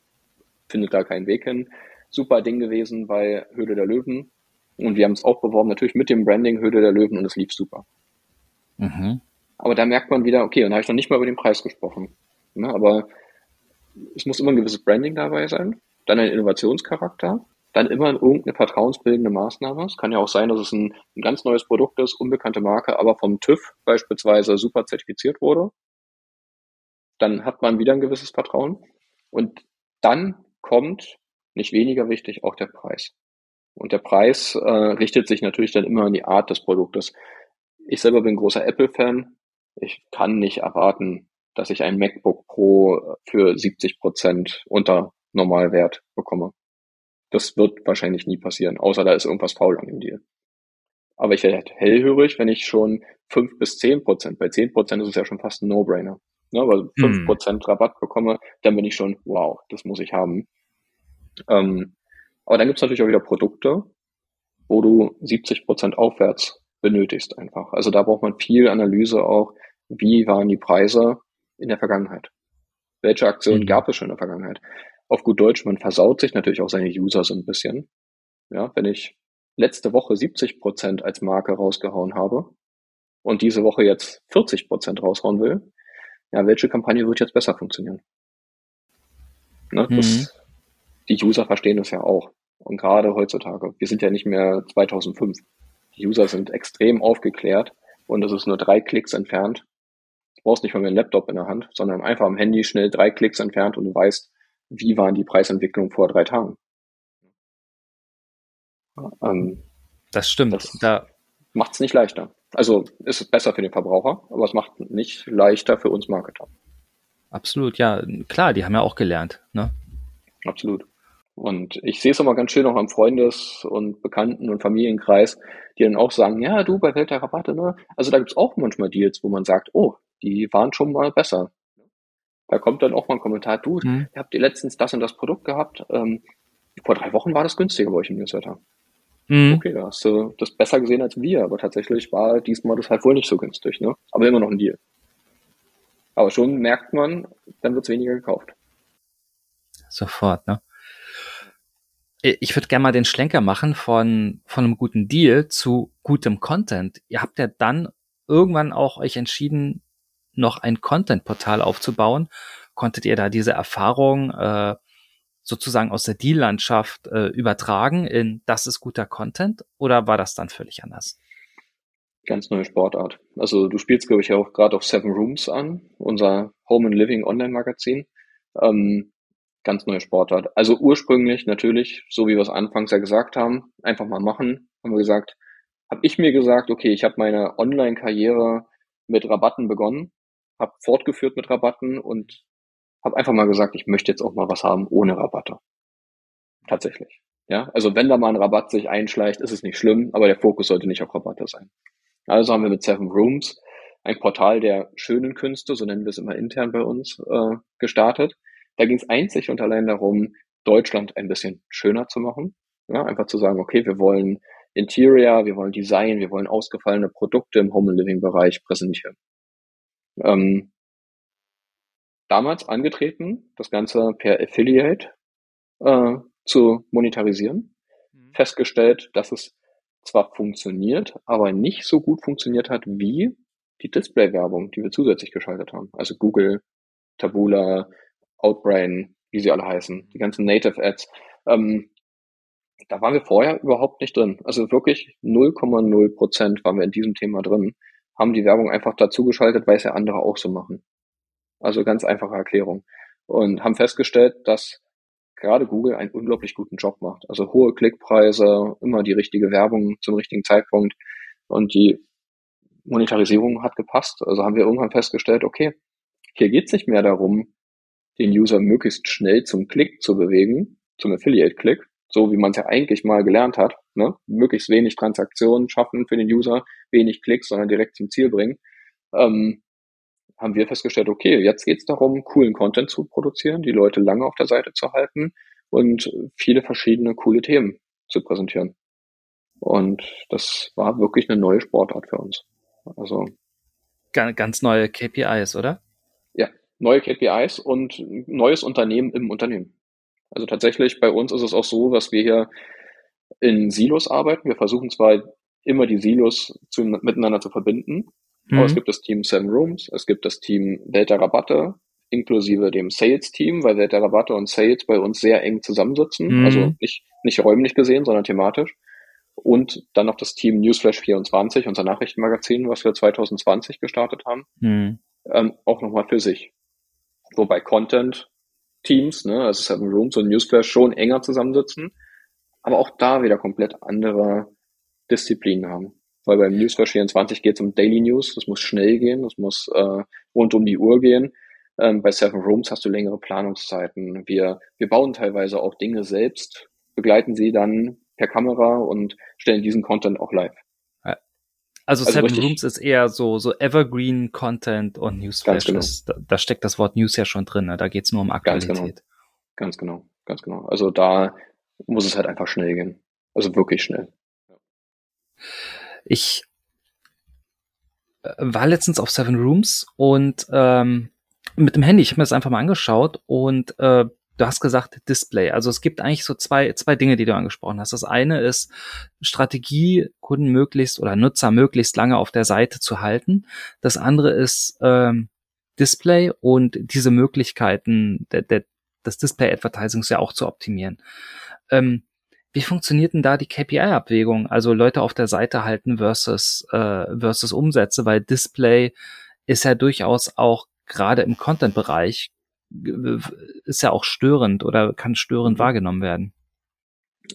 findet da keinen Weg hin. Super Ding gewesen bei Höhle der Löwen. Und wir haben es auch beworben, natürlich mit dem Branding Höhle der Löwen und es lief super. Mhm. Aber da merkt man wieder, okay, und da habe ich noch nicht mal über den Preis gesprochen. Ne, aber es muss immer ein gewisses Branding dabei sein, dann ein Innovationscharakter, dann immer irgendeine vertrauensbildende Maßnahme. Es kann ja auch sein, dass es ein, ein ganz neues Produkt ist, unbekannte Marke, aber vom TÜV beispielsweise super zertifiziert wurde. Dann hat man wieder ein gewisses Vertrauen. Und dann kommt, nicht weniger wichtig, auch der Preis. Und der Preis äh, richtet sich natürlich dann immer an die Art des Produktes. Ich selber bin großer Apple-Fan ich kann nicht erwarten, dass ich ein MacBook Pro für 70 Prozent unter Normalwert bekomme. Das wird wahrscheinlich nie passieren, außer da ist irgendwas faul an dem Deal. Aber ich werde hellhörig, wenn ich schon fünf bis zehn Prozent, bei zehn Prozent ist es ja schon fast ein No-Brainer. Ne, fünf hm. Prozent Rabatt bekomme, dann bin ich schon, wow, das muss ich haben. Ähm, aber dann gibt's natürlich auch wieder Produkte, wo du 70 Prozent aufwärts benötigst einfach. Also da braucht man viel Analyse auch, wie waren die Preise in der Vergangenheit? Welche Aktionen Mhm. gab es schon in der Vergangenheit? Auf gut Deutsch, man versaut sich natürlich auch seine User so ein bisschen. Ja, wenn ich letzte Woche 70 Prozent als Marke rausgehauen habe und diese Woche jetzt 40 Prozent raushauen will, ja, welche Kampagne wird jetzt besser funktionieren? Ne, Mhm. das, die User verstehen das ja auch. Und gerade heutzutage, wir sind ja nicht mehr 2005. Die User sind extrem aufgeklärt und es ist nur drei Klicks entfernt. Du brauchst nicht mal mehr einen Laptop in der Hand, sondern einfach am Handy schnell drei Klicks entfernt und du weißt, wie waren die Preisentwicklungen vor drei Tagen. Ähm, Das stimmt. Das- da, macht es nicht leichter. Also ist es besser für den Verbraucher, aber es macht nicht leichter für uns Marketer. absolut, ja, klar, die haben ja auch gelernt. Ne? Absolut. Und ich sehe es immer ganz schön auch am Freundes- und Bekannten- und Familienkreis, die dann auch sagen, ja, du bei Welt der Rabatte, ne? Also da gibt's auch manchmal Deals, wo man sagt, oh, die waren schon mal besser. Da kommt dann auch mal ein Kommentar, du, Mhm. habt ihr letztens das und das Produkt gehabt? Ähm, vor drei Wochen war das günstiger bei euch im Newsletter. Mhm. Okay, da hast du das besser gesehen als wir, aber tatsächlich war diesmal das halt wohl nicht so günstig, ne? Aber immer noch ein Deal. Aber schon merkt man, dann wird's weniger gekauft. Sofort, ne? Ich würde gerne mal den Schlenker machen von, von einem guten Deal zu gutem Content. Ihr habt ja dann irgendwann auch euch entschieden, noch ein Content-Portal aufzubauen. Konntet ihr da diese Erfahrung äh, sozusagen aus der Deal-Landschaft äh, übertragen in das ist guter Content oder war das dann völlig anders? Ganz neue Sportart. Also du spielst, glaube ich, auch gerade auf Seven Rooms an, unser Home and Living Online-Magazin. Ähm, ganz neue Sportart. Also ursprünglich natürlich, so wie wir es anfangs ja gesagt haben, einfach mal machen. Haben wir gesagt, habe ich mir gesagt, okay, ich habe meine Online-Karriere mit Rabatten begonnen, habe fortgeführt mit Rabatten und habe einfach mal gesagt, ich möchte jetzt auch mal was haben ohne Rabatte. Tatsächlich. Ja, also wenn da mal ein Rabatt sich einschleicht, ist es nicht schlimm, aber der Fokus sollte nicht auf Rabatte sein. Also haben wir mit Seven Rooms ein Portal der schönen Künste, so nennen wir es immer intern bei uns, äh, gestartet. Da ging es einzig und allein darum, Deutschland ein bisschen schöner zu machen. Ja, einfach zu sagen, okay, wir wollen Interior, wir wollen Design, wir wollen ausgefallene Produkte im Home and Living Bereich präsentieren. Ähm, damals angetreten, das Ganze per Affiliate äh, zu monetarisieren. Festgestellt, dass es zwar funktioniert, aber nicht so gut funktioniert hat wie die Display-Werbung, die wir zusätzlich geschaltet haben. Also Google, Taboola, Outbrain, wie sie alle heißen, die ganzen Native Ads. Ähm, da waren wir vorher überhaupt nicht drin. Also wirklich 0,0 Prozent waren wir in diesem Thema drin, haben die Werbung einfach dazu geschaltet, weil es ja andere auch so machen. Also ganz einfache Erklärung. Und haben festgestellt, dass gerade Google einen unglaublich guten Job macht. Also hohe Klickpreise, immer die richtige Werbung zum richtigen Zeitpunkt und die Monetarisierung hat gepasst. Also haben wir irgendwann festgestellt, okay, hier geht's nicht mehr darum, den User möglichst schnell zum Klick zu bewegen, zum Affiliate-Klick, so wie man es ja eigentlich mal gelernt hat. Ne? Möglichst wenig Transaktionen schaffen für den User, wenig Klicks, sondern direkt zum Ziel bringen. Ähm, haben wir festgestellt, okay, jetzt geht's darum, coolen Content zu produzieren, die Leute lange auf der Seite zu halten und viele verschiedene coole Themen zu präsentieren. Und das war wirklich eine neue Sportart für uns. Also Ganz neue KPIs, oder? Neue KPIs und neues Unternehmen im Unternehmen. Also tatsächlich bei uns ist es auch so, dass wir hier in Silos arbeiten. Wir versuchen zwar immer die Silos zu, miteinander zu verbinden, Mhm. aber es gibt das Team Seven Rooms, es gibt das Team der Rabatte, inklusive dem Sales-Team, weil der Rabatte und Sales bei uns sehr eng zusammensitzen. Mhm. Also nicht, nicht räumlich gesehen, sondern thematisch. Und dann noch das Team Newsflash 24, unser Nachrichtenmagazin, was wir 2020 gestartet haben, Mhm. ähm, auch nochmal für sich. Wobei Content-Teams, ne, also Seven Rooms und Newsflash schon enger zusammensitzen, aber auch da wieder komplett andere Disziplinen haben. Weil beim Newsflash 24 geht es um Daily News, das muss schnell gehen, das muss äh, rund um die Uhr gehen. Ähm, bei Seven Rooms hast du längere Planungszeiten. Wir, wir bauen teilweise auch Dinge selbst, begleiten sie dann per Kamera und stellen diesen Content auch live. Also, Also Seven Rooms ist eher so, so Evergreen Content und Newsflash. genau. das, da, da steckt das Wort News ja schon drin. Ne? Da geht's nur um Ganz genau. Aktualität. Ganz genau, ganz genau. Also da muss es halt einfach schnell gehen. Also wirklich schnell. Ich war letztens auf Seven Rooms und ähm, mit dem Handy, ich habe mir das einfach mal angeschaut und äh, du hast gesagt Display. Also es gibt eigentlich so zwei, zwei Dinge, die du angesprochen hast. Das eine ist Strategie, Kunden möglichst oder Nutzer möglichst lange auf der Seite zu halten. Das andere ist ähm, Display und diese Möglichkeiten der, der, des Display-Advertisings ja auch zu optimieren. Ähm, wie funktioniert denn da die KPI-Abwägung? Also Leute auf der Seite halten versus, äh, versus Umsätze, weil Display ist ja durchaus auch gerade im Content-Bereich ist ja auch störend oder kann störend mhm. wahrgenommen werden.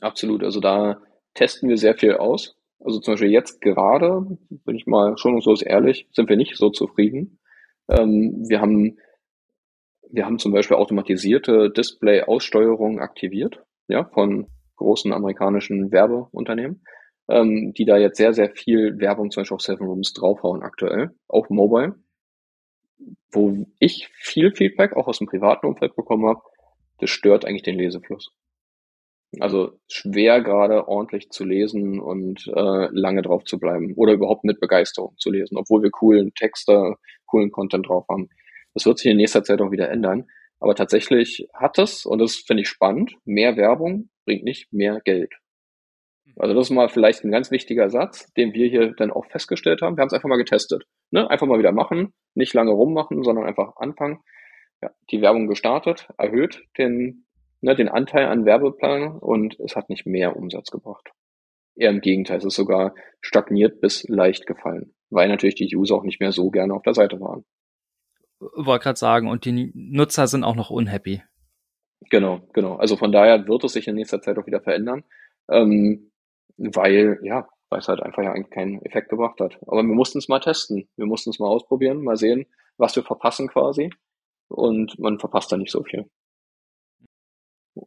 Absolut. Also da testen wir sehr viel aus. Also zum Beispiel jetzt gerade, bin ich mal schonungslos ehrlich, sind wir nicht so zufrieden. Ähm, wir haben, wir haben zum Beispiel automatisierte Display-Aussteuerung aktiviert, ja, von großen amerikanischen Werbeunternehmen, ähm, die da jetzt sehr, sehr viel Werbung zum Beispiel auf Seven Rooms draufhauen aktuell, auch mobile. Wo ich viel Feedback auch aus dem privaten Umfeld bekommen habe, das stört eigentlich den Lesefluss. Also schwer gerade ordentlich zu lesen und äh, lange drauf zu bleiben oder überhaupt mit Begeisterung zu lesen, obwohl wir coolen Texte, coolen Content drauf haben. Das wird sich in nächster Zeit auch wieder ändern. Aber tatsächlich hat es, und das finde ich spannend, mehr Werbung bringt nicht mehr Geld. Also das ist mal vielleicht ein ganz wichtiger Satz, den wir hier dann auch festgestellt haben. Wir haben es einfach mal getestet. Ne? Einfach mal wieder machen, nicht lange rummachen, sondern einfach anfangen. Ja, die Werbung gestartet, erhöht den, ne, den Anteil an Werbeplan und es hat nicht mehr Umsatz gebracht. Eher im Gegenteil, es ist sogar stagniert bis leicht gefallen, weil natürlich die User auch nicht mehr so gerne auf der Seite waren. Wollte gerade sagen, und die Nutzer sind auch noch unhappy. Genau, genau. Also von daher wird es sich in nächster Zeit auch wieder verändern, ähm, weil, ja, weil es halt einfach ja eigentlich keinen Effekt gebracht hat. Aber wir mussten es mal testen. Wir mussten es mal ausprobieren, mal sehen, was wir verpassen quasi. Und man verpasst da nicht so viel.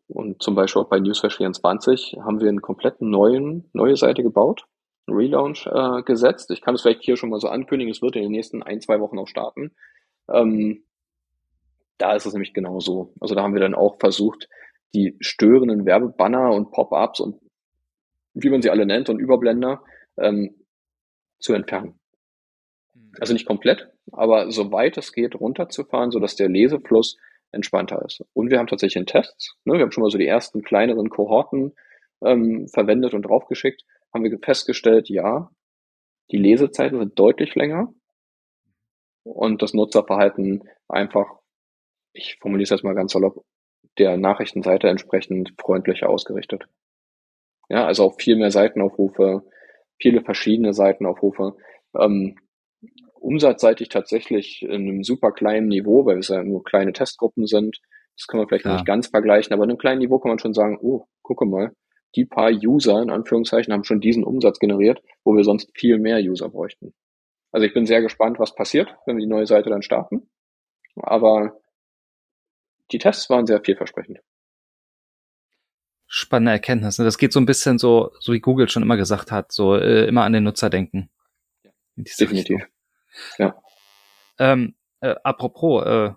Und zum Beispiel auch bei Newsflash 24 haben wir einen kompletten neuen, neue Seite gebaut, Relaunch äh, gesetzt. Ich kann es vielleicht hier schon mal so ankündigen, es wird in den nächsten ein, zwei Wochen auch starten. Ähm, da ist es nämlich genau so. Also da haben wir dann auch versucht, die störenden Werbebanner und Pop-ups und wie man sie alle nennt und Überblender ähm, zu entfernen. Hm. Also nicht komplett, aber soweit es geht, runterzufahren, sodass der Lesefluss entspannter ist. Und wir haben tatsächlich in Tests, ne, wir haben schon mal so die ersten kleineren Kohorten ähm, verwendet und draufgeschickt, haben wir festgestellt, ja, die Lesezeiten sind deutlich länger und das Nutzerverhalten einfach ich formuliere es jetzt mal ganz salopp, der Nachrichtenseite entsprechend freundlicher ausgerichtet. Ja, also auch viel mehr Seitenaufrufe, viele verschiedene Seitenaufrufe. Ähm, umsatzseitig tatsächlich in einem super kleinen Niveau, weil es ja nur kleine Testgruppen sind. Das kann man vielleicht ja. nicht ganz vergleichen, aber in einem kleinen Niveau kann man schon sagen, oh, gucke mal, die paar User in Anführungszeichen haben schon diesen Umsatz generiert, wo wir sonst viel mehr User bräuchten. Also ich bin sehr gespannt, was passiert, wenn wir die neue Seite dann starten. Aber die Tests waren sehr vielversprechend. Spannende Erkenntnis. Ne? Das geht so ein bisschen so, so wie Google schon immer gesagt hat, so äh, immer an den Nutzer denken. Ja, definitiv. Richtung. Ja. Ähm, äh, apropos, äh,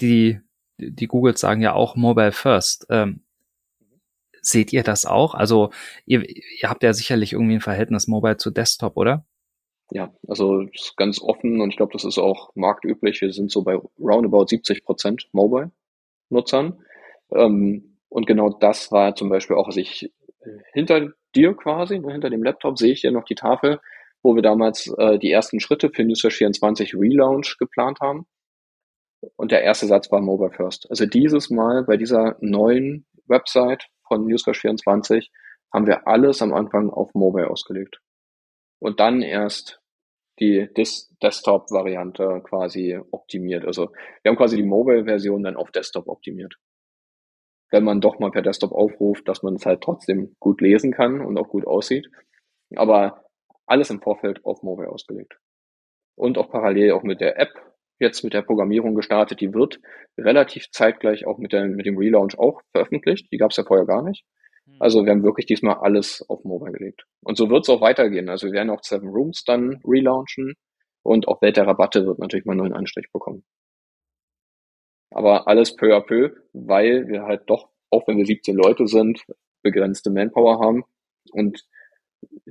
die, die Googles sagen ja auch Mobile First. Ähm, seht ihr das auch? Also ihr, ihr habt ja sicherlich irgendwie ein Verhältnis Mobile zu Desktop, oder? Ja, also ist ganz offen und ich glaube, das ist auch marktüblich. Wir sind so bei roundabout 70 Prozent Mobile-Nutzern. Ähm, und genau das war zum Beispiel auch, also ich äh, hinter dir quasi, ne, hinter dem Laptop sehe ich ja noch die Tafel, wo wir damals äh, die ersten Schritte für Newsflash 24 Relaunch geplant haben. Und der erste Satz war Mobile First. Also dieses Mal bei dieser neuen Website von Newsflash 24 haben wir alles am Anfang auf Mobile ausgelegt. Und dann erst die Desktop-Variante quasi optimiert. Also wir haben quasi die Mobile-Version dann auf Desktop optimiert. Wenn man doch mal per Desktop aufruft, dass man es halt trotzdem gut lesen kann und auch gut aussieht. Aber alles im Vorfeld auf Mobile ausgelegt. Und auch parallel auch mit der App jetzt mit der Programmierung gestartet. Die wird relativ zeitgleich auch mit, der, mit dem Relaunch auch veröffentlicht. Die gab es ja vorher gar nicht. Hm. Also wir haben wirklich diesmal alles auf Mobile gelegt. Und so wird es auch weitergehen. Also wir werden auch Seven Rooms dann relaunchen und auch Welt der Rabatte wird natürlich mal einen neuen Anstrich bekommen. Aber alles peu à peu, weil wir halt doch, auch wenn wir 17 Leute sind, begrenzte Manpower haben und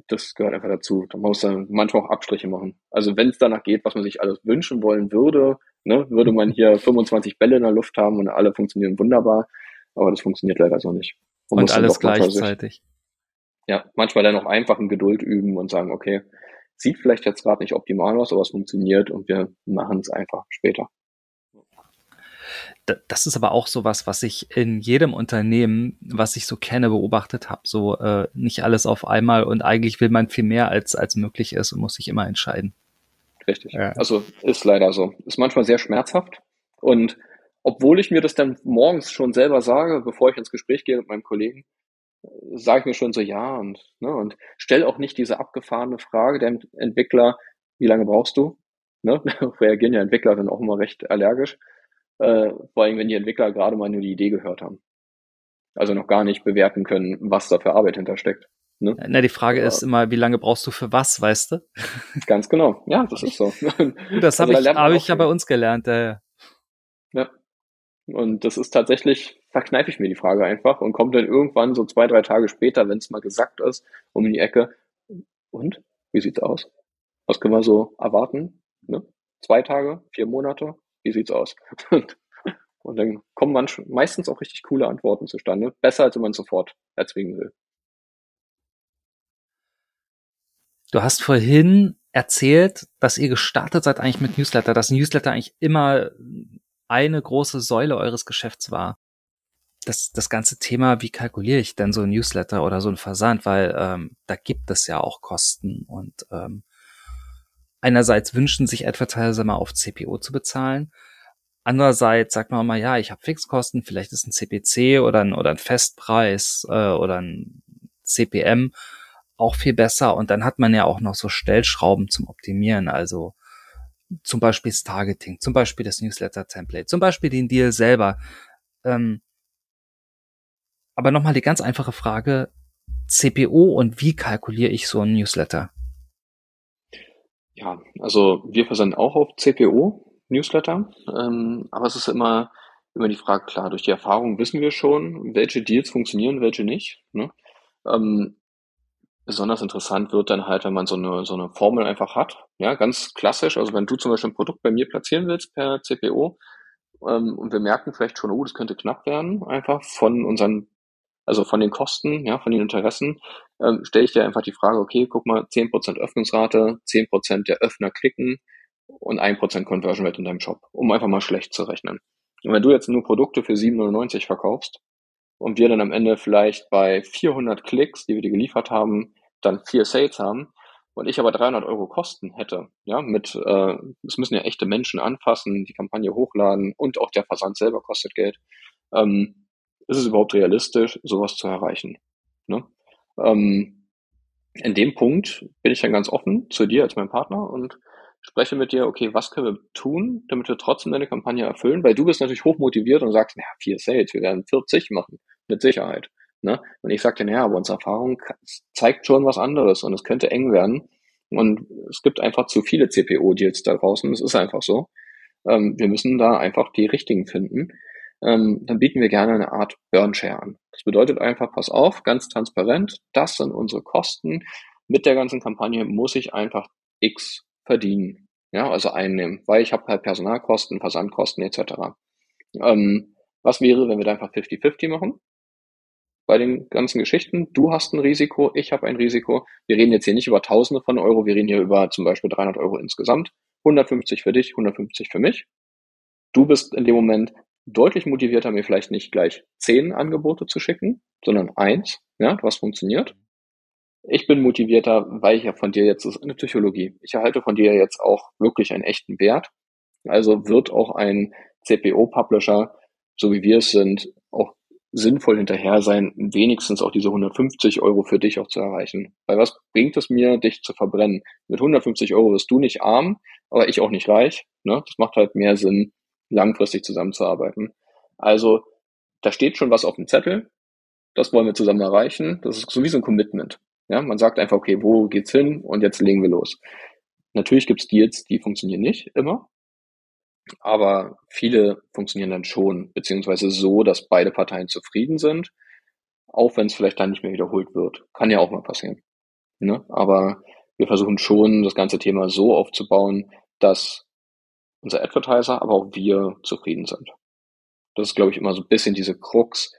das gehört einfach dazu. Da muss man manchmal auch Abstriche machen. Also wenn es danach geht, was man sich alles wünschen wollen würde, ne, würde man hier 25 Bälle in der Luft haben und alle funktionieren wunderbar. Aber das funktioniert leider so nicht. Man und alles gleichzeitig. ja, manchmal dann auch einfach in Geduld üben und sagen, okay, sieht vielleicht jetzt gerade nicht optimal aus, aber es funktioniert und wir machen es einfach später. Das ist aber auch so was, was ich in jedem Unternehmen, was ich so kenne, beobachtet habe. So äh, nicht alles auf einmal und eigentlich will man viel mehr als als möglich ist und muss sich immer entscheiden. Richtig. Ja. Also ist leider so. Ist manchmal sehr schmerzhaft und obwohl ich mir das dann morgens schon selber sage, bevor ich ins Gespräch gehe mit meinem Kollegen, sage ich mir schon so ja und ne, und stell auch nicht diese abgefahrene Frage der Entwickler, wie lange brauchst du? Ne? Reagieren ja Entwickler dann auch immer recht allergisch, äh, vor allem wenn die Entwickler gerade mal nur die Idee gehört haben, also noch gar nicht bewerten können, was da für Arbeit hintersteckt. Ne? Na, die Frage Aber, ist immer, wie lange brauchst du für was, weißt du? Ganz genau, ja, das ist so. das habe also, ich, hab ich ja bei uns gelernt. Äh. Ja, und das ist tatsächlich, verkneife ich mir die Frage einfach und komme dann irgendwann so zwei, drei Tage später, wenn es mal gesagt ist, um die Ecke. Und? Wie sieht's aus? Was können wir so erwarten? Ne? Zwei Tage, vier Monate? Wie sieht's aus? Und, dann kommen manch, meistens auch richtig coole Antworten zustande. Besser, als wenn man sofort erzwingen will. Du hast vorhin erzählt, dass ihr gestartet seid eigentlich mit Newsletter, dass Newsletter eigentlich immer eine große Säule eures Geschäfts war. Das, das ganze Thema, wie kalkuliere ich denn so ein Newsletter oder so ein Versand, weil ähm, da gibt es ja auch Kosten und ähm, einerseits wünschen sich Advertiser mal auf CPO zu bezahlen, andererseits sagt man mal, ja, ich habe Fixkosten, vielleicht ist ein CPC oder ein, oder ein Festpreis äh, oder ein CPM auch viel besser und dann hat man ja auch noch so Stellschrauben zum Optimieren, also zum Beispiel das Targeting, zum Beispiel das Newsletter-Template, zum Beispiel den Deal selber. Ähm, aber nochmal die ganz einfache Frage, CPO und wie kalkuliere ich so ein Newsletter? Ja, also wir versenden auch auf CPO Newsletter, ähm, aber es ist immer, immer die Frage, klar, durch die Erfahrung wissen wir schon, welche Deals funktionieren, welche nicht. Ne? Ähm, besonders interessant wird dann halt, wenn man so eine, so eine Formel einfach hat. Ja, ganz klassisch. Also wenn du zum Beispiel ein Produkt bei mir platzieren willst per CPO ähm, und wir merken vielleicht schon, oh, das könnte knapp werden, einfach von unseren, also von den Kosten, ja, von den Interessen, ähm, stelle ich dir einfach die Frage, okay, guck mal, 10% Öffnungsrate, 10% der Öffner klicken und 1% Conversion Rate in deinem Shop, um einfach mal schlecht zu rechnen. Und wenn du jetzt nur Produkte für 7,99 verkaufst, und wir dann am Ende vielleicht bei 400 Klicks, die wir dir geliefert haben, dann vier Sales haben und ich aber 300 Euro Kosten hätte, ja, mit, äh, es müssen ja echte Menschen anfassen, die Kampagne hochladen und auch der Versand selber kostet Geld, ähm, ist es überhaupt realistisch, sowas zu erreichen? Ne? Ähm, in dem Punkt bin ich dann ganz offen zu dir als mein Partner und spreche mit dir, okay, was können wir tun, damit wir trotzdem deine Kampagne erfüllen? Weil du bist natürlich hochmotiviert und sagst, naja, vier Sales, wir werden 40 machen, mit Sicherheit. Ne? Und ich sagte, naja, aber unsere Erfahrung zeigt schon was anderes und es könnte eng werden. Und es gibt einfach zu viele CPO-Deals da draußen. Es ist einfach so. Ähm, wir müssen da einfach die richtigen finden. Ähm, dann bieten wir gerne eine Art Burn-Share an. Das bedeutet einfach, pass auf, ganz transparent, das sind unsere Kosten. Mit der ganzen Kampagne muss ich einfach X verdienen. Ja, also einnehmen, weil ich habe halt Personalkosten, Versandkosten etc. Ähm, was wäre, wenn wir da einfach 50-50 machen? bei den ganzen Geschichten. Du hast ein Risiko, ich habe ein Risiko. Wir reden jetzt hier nicht über Tausende von Euro, wir reden hier über zum Beispiel 300 Euro insgesamt. 150 für dich, 150 für mich. Du bist in dem Moment deutlich motivierter, mir vielleicht nicht gleich zehn Angebote zu schicken, sondern eins, ja, was funktioniert. Ich bin motivierter, weil ich ja von dir jetzt, das ist eine Psychologie, ich erhalte von dir jetzt auch wirklich einen echten Wert. Also wird auch ein CPO-Publisher, so wie wir es sind, auch sinnvoll hinterher sein, wenigstens auch diese 150 Euro für dich auch zu erreichen. Weil was bringt es mir, dich zu verbrennen? Mit 150 Euro wirst du nicht arm, aber ich auch nicht reich. Ne? Das macht halt mehr Sinn, langfristig zusammenzuarbeiten. Also da steht schon was auf dem Zettel. Das wollen wir zusammen erreichen. Das ist so wie so ein Commitment. Ja, man sagt einfach, okay, wo geht's hin? Und jetzt legen wir los. Natürlich gibt's Deals, die funktionieren nicht immer. Aber viele funktionieren dann schon, beziehungsweise so, dass beide Parteien zufrieden sind, auch wenn es vielleicht dann nicht mehr wiederholt wird. Kann ja auch mal passieren. Ne? Aber wir versuchen schon, das ganze Thema so aufzubauen, dass unser Advertiser, aber auch wir zufrieden sind. Das ist, glaube ich, immer so ein bisschen diese Krux.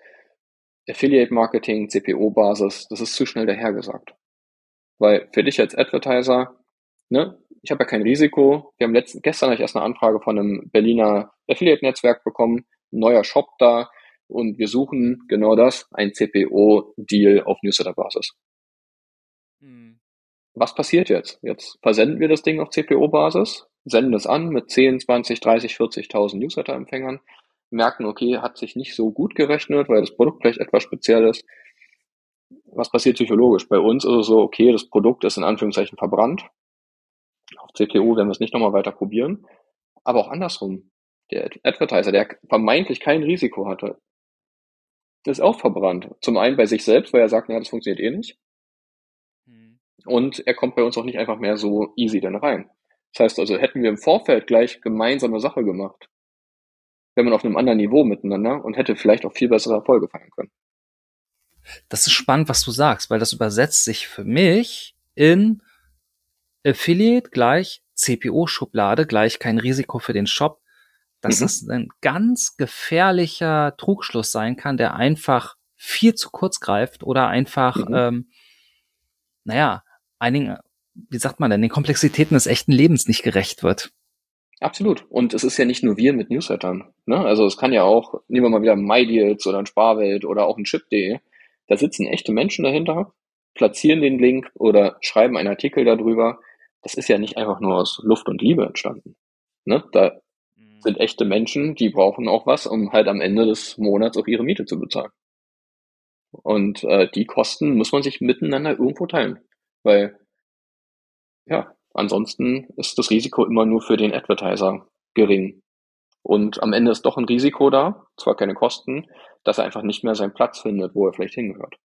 Affiliate Marketing, CPO-Basis, das ist zu schnell dahergesagt. Weil für dich als Advertiser, ne, ich habe ja kein Risiko. Wir haben letzten, gestern habe ich erst eine Anfrage von einem Berliner Affiliate-Netzwerk bekommen, neuer Shop da und wir suchen genau das, ein CPO-Deal auf Newsletter-Basis. Mhm. Was passiert jetzt? Jetzt versenden wir das Ding auf CPO-Basis, senden es an mit 10, 20, 30, 40.000 Newsletter-Empfängern, merken, okay, hat sich nicht so gut gerechnet, weil das Produkt vielleicht etwas speziell ist. Was passiert psychologisch? Bei uns ist es so, okay, das Produkt ist in Anführungszeichen verbrannt. Auf CPU werden wir es nicht nochmal weiter probieren. Aber auch andersrum. Der Advertiser, der vermeintlich kein Risiko hatte, ist auch verbrannt. Zum einen bei sich selbst, weil er sagt, naja, das funktioniert eh nicht. Hm. Und er kommt bei uns auch nicht einfach mehr so easy dann rein. Das heißt also, hätten wir im Vorfeld gleich gemeinsame Sache gemacht, wäre man auf einem anderen Niveau miteinander und hätte vielleicht auch viel bessere Erfolge feiern können. Das ist spannend, was du sagst, weil das übersetzt sich für mich in Affiliate gleich CPO-Schublade gleich kein Risiko für den Shop, dass mhm. das ein ganz gefährlicher Trugschluss sein kann, der einfach viel zu kurz greift oder einfach, mhm. ähm, naja, einigen, wie sagt man denn, den Komplexitäten des echten Lebens nicht gerecht wird. Absolut. Und es ist ja nicht nur wir mit Newslettern. Ne? Also es kann ja auch, nehmen wir mal wieder MyDeals oder ein Sparwelt oder auch ein Chip.de. Da sitzen echte Menschen dahinter, platzieren den Link oder schreiben einen Artikel darüber. Das ist ja nicht einfach nur aus Luft und Liebe entstanden. Ne? Da mhm. sind echte Menschen, die brauchen auch was, um halt am Ende des Monats auch ihre Miete zu bezahlen. Und äh, die Kosten muss man sich miteinander irgendwo teilen. Weil, ja, Ansonsten ist das Risiko immer nur für den Advertiser gering. Und am Ende ist doch ein Risiko da, zwar keine Kosten, dass er einfach nicht mehr seinen Platz findet, wo er vielleicht hingehört.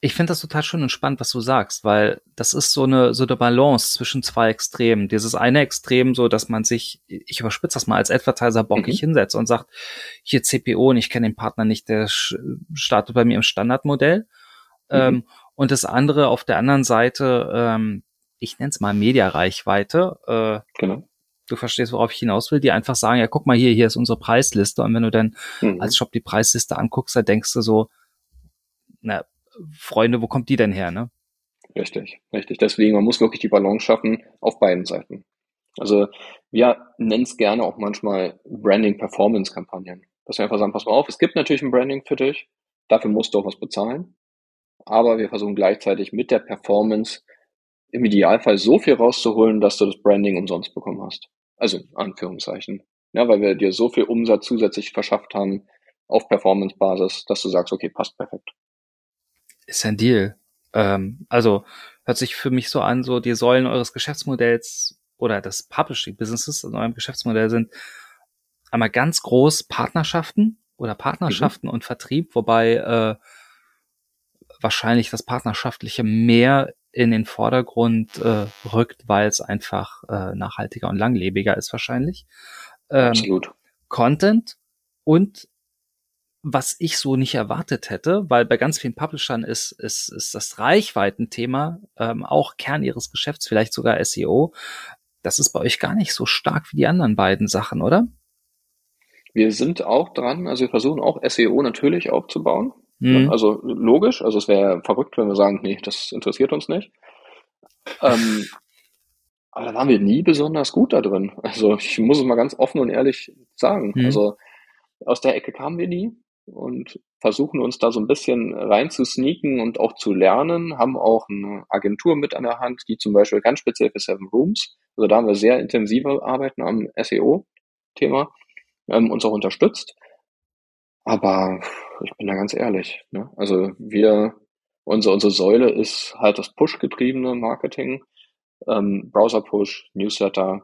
Ich finde das total schön und spannend, was du sagst, weil das ist so eine, so eine Balance zwischen zwei Extremen. Dieses eine Extrem, so dass man sich, ich überspitze das mal, als Advertiser bockig mhm. hinsetzt und sagt, hier CPO und ich kenne den Partner nicht, der startet bei mir im Standardmodell. Mhm. Ähm, und das andere auf der anderen Seite, ähm, ich nenne es mal Mediareichweite. Äh, genau. Du verstehst, worauf ich hinaus will, die einfach sagen, ja, guck mal hier, hier ist unsere Preisliste. Und wenn du dann mhm. als Shop die Preisliste anguckst, dann denkst du so, na, Freunde, wo kommt die denn her, ne? Richtig, richtig. Deswegen, man muss wirklich die Balance schaffen auf beiden Seiten. Also wir nennen es gerne auch manchmal Branding-Performance-Kampagnen. Dass wir einfach sagen, pass mal auf, es gibt natürlich ein Branding für dich, dafür musst du auch was bezahlen. Aber wir versuchen gleichzeitig mit der Performance im Idealfall so viel rauszuholen, dass du das Branding umsonst bekommen hast. Also in Anführungszeichen. Ja, weil wir dir so viel Umsatz zusätzlich verschafft haben auf Performance-Basis, dass du sagst, okay, passt perfekt. Ist ein Deal. Ähm, also hört sich für mich so an, so die Säulen eures Geschäftsmodells oder des Publishing-Businesses in eurem Geschäftsmodell sind einmal ganz groß Partnerschaften oder Partnerschaften mhm. und Vertrieb, wobei äh, wahrscheinlich das Partnerschaftliche mehr in den Vordergrund äh, rückt, weil es einfach äh, nachhaltiger und langlebiger ist wahrscheinlich. Ähm, Absolut. Content und was ich so nicht erwartet hätte, weil bei ganz vielen Publishern ist, ist, ist das Reichweitenthema ähm, auch Kern ihres Geschäfts, vielleicht sogar SEO. Das ist bei euch gar nicht so stark wie die anderen beiden Sachen, oder? Wir sind auch dran, also wir versuchen auch SEO natürlich aufzubauen. Mhm. Also logisch, also es wäre verrückt, wenn wir sagen, nee, das interessiert uns nicht. Ähm, aber da waren wir nie besonders gut da drin. Also ich muss es mal ganz offen und ehrlich sagen. Mhm. Also aus der Ecke kamen wir nie und versuchen uns da so ein bisschen rein zu sneaken und auch zu lernen, haben auch eine Agentur mit an der Hand, die zum Beispiel ganz speziell für Seven Rooms, also da haben wir sehr intensive Arbeiten am SEO-Thema, ähm, uns auch unterstützt. Aber ich bin da ganz ehrlich. Ne? Also wir, unsere, unsere Säule ist halt das Push-getriebene Marketing, ähm, Browser-Push, Newsletter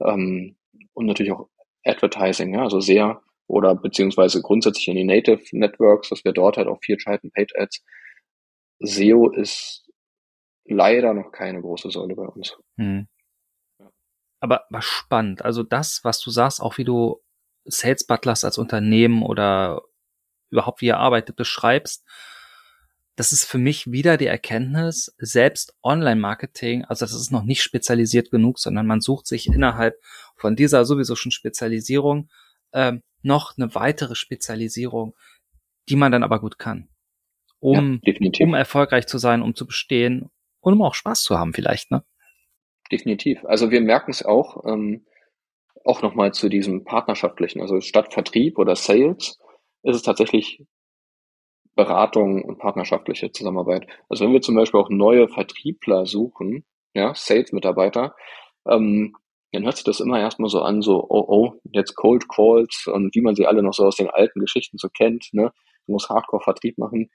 ähm, und natürlich auch Advertising, ja, also sehr oder beziehungsweise grundsätzlich in die Native Networks, dass wir dort halt auch viel schalten, Paid Ads. SEO ist leider noch keine große Säule bei uns. Hm. Aber was spannend. Also das, was du sagst, auch wie du Sales Butlers als Unternehmen oder überhaupt wie ihr arbeitet beschreibst, das ist für mich wieder die Erkenntnis, selbst Online-Marketing, also das ist noch nicht spezialisiert genug, sondern man sucht sich innerhalb von dieser sowieso schon Spezialisierung ähm, noch eine weitere Spezialisierung, die man dann aber gut kann, um, ja, um erfolgreich zu sein, um zu bestehen und um auch Spaß zu haben vielleicht, ne? Definitiv. Also wir merken es auch, ähm, auch nochmal zu diesem partnerschaftlichen, also statt Vertrieb oder Sales ist es tatsächlich Beratung und partnerschaftliche Zusammenarbeit. Also wenn wir zum Beispiel auch neue Vertriebler suchen, ja, Sales-Mitarbeiter, ähm, dann hört sich das immer erstmal so an, so, oh, oh, jetzt Cold Calls und wie man sie alle noch so aus den alten Geschichten so kennt, ne? Du musst Hardcore-Vertrieb machen.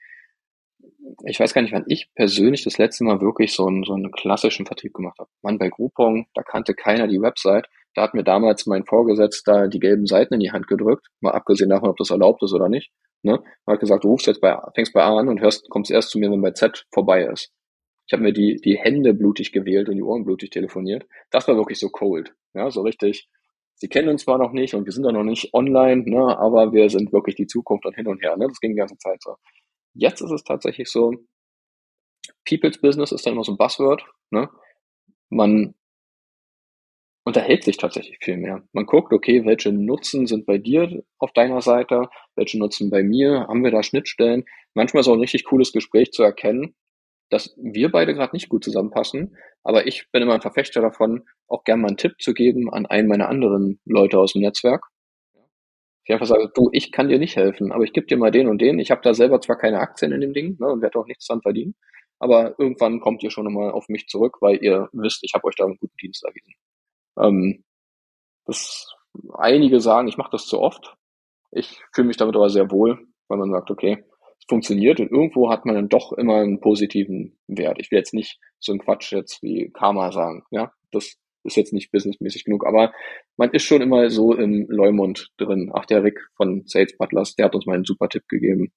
Ich weiß gar nicht, wann ich persönlich das letzte Mal wirklich so einen, so einen klassischen Vertrieb gemacht habe. Mann, bei Groupon, da kannte keiner die Website. Da hat mir damals mein Vorgesetzter die gelben Seiten in die Hand gedrückt, mal abgesehen davon, ob das erlaubt ist oder nicht. Ne? Man hat gesagt, du rufst jetzt bei, fängst bei A an und hörst, kommst erst zu mir, wenn bei Z vorbei ist. Ich habe mir die, die Hände blutig gewählt und die Ohren blutig telefoniert. Das war wirklich so cold. Ja, so richtig. Sie kennen uns zwar noch nicht und wir sind auch noch nicht online, ne, aber wir sind wirklich die Zukunft und hin und her. Ne? Das ging die ganze Zeit so. Jetzt ist es tatsächlich so, People's Business ist dann immer so ein Buzzword. Ne? Man unterhält sich tatsächlich viel mehr. Man guckt, okay, welche Nutzen sind bei dir auf deiner Seite, welche Nutzen bei mir, haben wir da Schnittstellen. Manchmal ist auch ein richtig cooles Gespräch zu erkennen, dass wir beide gerade nicht gut zusammenpassen, aber ich bin immer ein Verfechter davon, auch gerne mal einen Tipp zu geben an einen meiner anderen Leute aus dem Netzwerk. Ich einfach sage, du, ich kann dir nicht helfen, aber ich gebe dir mal den und den. Ich habe da selber zwar keine Aktien in dem Ding ne, und werde auch nichts dran verdienen, aber irgendwann kommt ihr schon einmal auf mich zurück, weil ihr wisst, ich habe euch da einen guten Dienst erwiesen. Ähm, das, einige sagen, ich mache das zu oft. Ich fühle mich damit aber sehr wohl, weil man sagt, okay, es funktioniert und irgendwo hat man dann doch immer einen positiven Wert. Ich will jetzt nicht so ein Quatsch jetzt wie Karma sagen, ja, das ist jetzt nicht businessmäßig genug, aber man ist schon immer so im Leumund drin. Ach, der Rick von Sales Butlers, der hat uns mal einen super Tipp gegeben.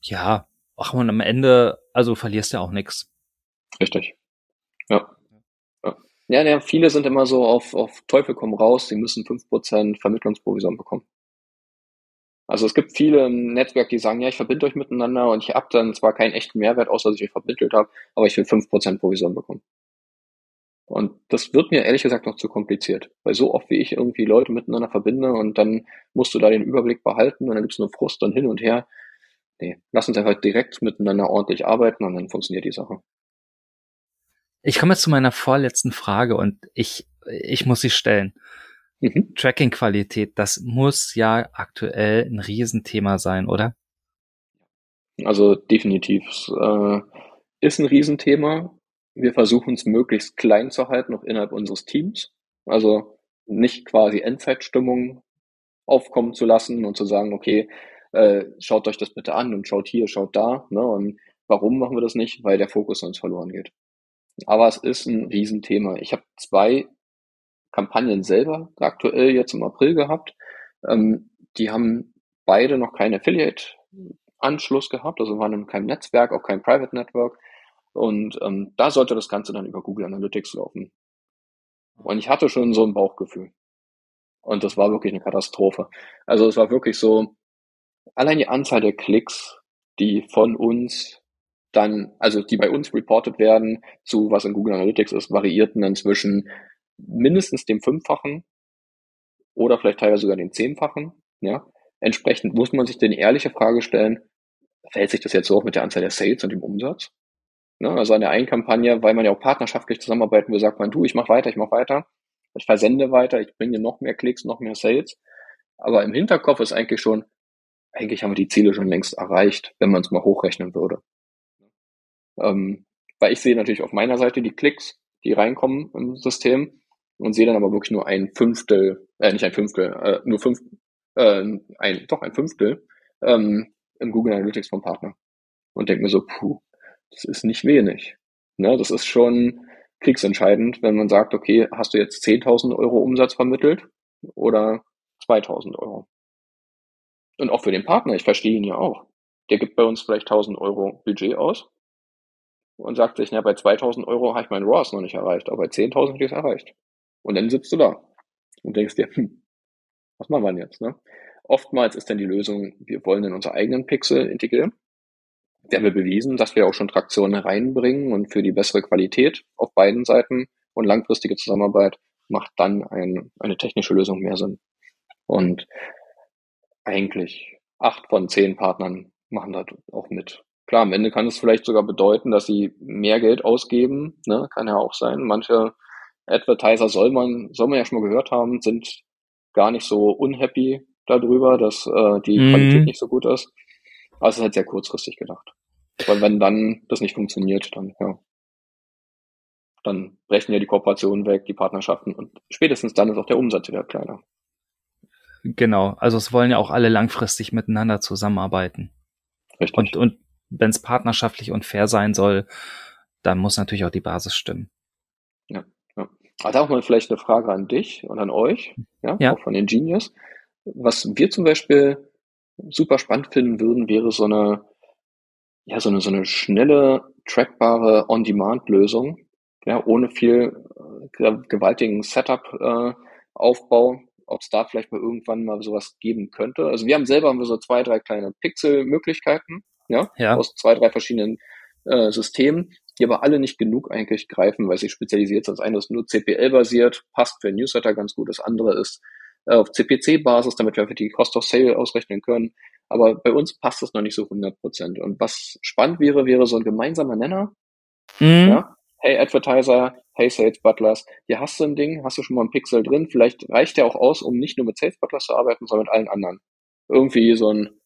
Ja, ach und am Ende, also verlierst du ja auch nichts. Richtig. Ja. Ja, ja, viele sind immer so auf, auf Teufel komm raus, sie müssen fünf Prozent Vermittlungsprovision bekommen. Also es gibt viele im Netzwerk, die sagen, ja, ich verbinde euch miteinander und ich habe dann zwar keinen echten Mehrwert, außer dass ich euch vermittelt habe, aber ich will fünf Prozent Provision bekommen. Und das wird mir ehrlich gesagt noch zu kompliziert, weil so oft wie ich irgendwie Leute miteinander verbinde und dann musst du da den Überblick behalten und dann gibt's nur Frust und hin und her. Nee, lass uns einfach direkt miteinander ordentlich arbeiten und dann funktioniert die Sache. Ich komme jetzt zu meiner vorletzten Frage und ich, ich muss sie stellen. Mhm. Tracking-Qualität, das muss ja aktuell ein Riesenthema sein, oder? Also definitiv. Äh, ist ein Riesenthema. Wir versuchen es möglichst klein zu halten, auch innerhalb unseres Teams. Also nicht quasi Endzeitstimmung aufkommen zu lassen und zu sagen, okay, äh, schaut euch das bitte an und schaut hier, schaut da. Ne? Und warum machen wir das nicht? Weil der Fokus sonst verloren geht. Aber es ist ein Riesenthema. Ich habe zwei Kampagnen selber aktuell jetzt im April gehabt. Ähm, die haben beide noch keinen Affiliate-Anschluss gehabt, also waren in keinem Netzwerk, auch kein Private Network. Und ähm, da sollte das Ganze dann über Google Analytics laufen. Und ich hatte schon so ein Bauchgefühl. Und das war wirklich eine Katastrophe. Also es war wirklich so, allein die Anzahl der Klicks, die von uns dann, also die bei uns reported werden, zu was in Google Analytics ist, variierten dann zwischen mindestens dem Fünffachen oder vielleicht teilweise sogar den Zehnfachen. Ja? Entsprechend muss man sich die ehrliche Frage stellen, verhält sich das jetzt so auch mit der Anzahl der Sales und dem Umsatz? Ne? Also an der einen Kampagne, weil man ja auch partnerschaftlich zusammenarbeiten will, sagt man, du, ich mache weiter, ich mache weiter, ich versende weiter, ich bringe noch mehr Klicks, noch mehr Sales. Aber im Hinterkopf ist eigentlich schon, eigentlich haben wir die Ziele schon längst erreicht, wenn man es mal hochrechnen würde. Ähm, weil ich sehe natürlich auf meiner Seite die Klicks, die reinkommen im System und sehe dann aber wirklich nur ein Fünftel, äh, nicht ein Fünftel, äh, nur fünf, äh, ein, doch ein Fünftel ähm, im Google Analytics vom Partner. Und denke mir so, puh, das ist nicht wenig. Ne, das ist schon kriegsentscheidend, wenn man sagt, okay, hast du jetzt 10.000 Euro Umsatz vermittelt oder 2.000 Euro? Und auch für den Partner, ich verstehe ihn ja auch. Der gibt bei uns vielleicht 1.000 Euro Budget aus und sagt sich, na, bei 2000 Euro habe ich meinen ROAS noch nicht erreicht, aber bei 10.000 habe ich es erreicht. Und dann sitzt du da und denkst dir, hm, was machen wir denn jetzt? Ne? oftmals ist dann die Lösung, wir wollen in unsere eigenen Pixel integrieren. Wir haben ja bewiesen, dass wir auch schon Traktion reinbringen und für die bessere Qualität auf beiden Seiten und langfristige Zusammenarbeit macht dann ein, eine technische Lösung mehr Sinn. Und eigentlich acht von zehn Partnern machen da auch mit. Klar, am Ende kann es vielleicht sogar bedeuten, dass sie mehr Geld ausgeben. Ne? Kann ja auch sein. Manche Advertiser soll man, soll man ja schon mal gehört haben, sind gar nicht so unhappy darüber, dass äh, die mhm. Qualität nicht so gut ist. Aber es ist halt sehr kurzfristig gedacht. Weil wenn dann das nicht funktioniert, dann, ja, dann brechen ja die Kooperationen weg, die Partnerschaften und spätestens dann ist auch der Umsatz wieder kleiner. Genau, also es wollen ja auch alle langfristig miteinander zusammenarbeiten. Richtig. Und, und wenn es partnerschaftlich und fair sein soll, dann muss natürlich auch die Basis stimmen. Ja, ja. Also auch mal vielleicht eine Frage an dich und an euch, ja, ja. auch von Ingenious. Was wir zum Beispiel super spannend finden würden, wäre so eine, ja, so eine, so eine schnelle, trackbare On-Demand-Lösung, ja, ohne viel äh, gewaltigen Setup-Aufbau, äh, ob es da vielleicht mal irgendwann mal sowas geben könnte. Also wir haben selber haben wir so zwei, drei kleine Pixel-Möglichkeiten, ja, ja, aus zwei, drei verschiedenen äh, Systemen, die aber alle nicht genug eigentlich greifen, weil sie spezialisiert sind. Das eine ist nur CPL-basiert, passt für Newsletter ganz gut. Das andere ist äh, auf CPC-Basis, damit wir einfach die Cost of Sale ausrechnen können. Aber bei uns passt das noch nicht so 100 Prozent. Und was spannend wäre, wäre so ein gemeinsamer Nenner. Mhm. Ja? Hey Advertiser, hey Sales Butlers, hier hast du ein Ding, hast du schon mal ein Pixel drin. Vielleicht reicht der auch aus, um nicht nur mit Sales Butlers zu arbeiten, sondern mit allen anderen. Irgendwie so ein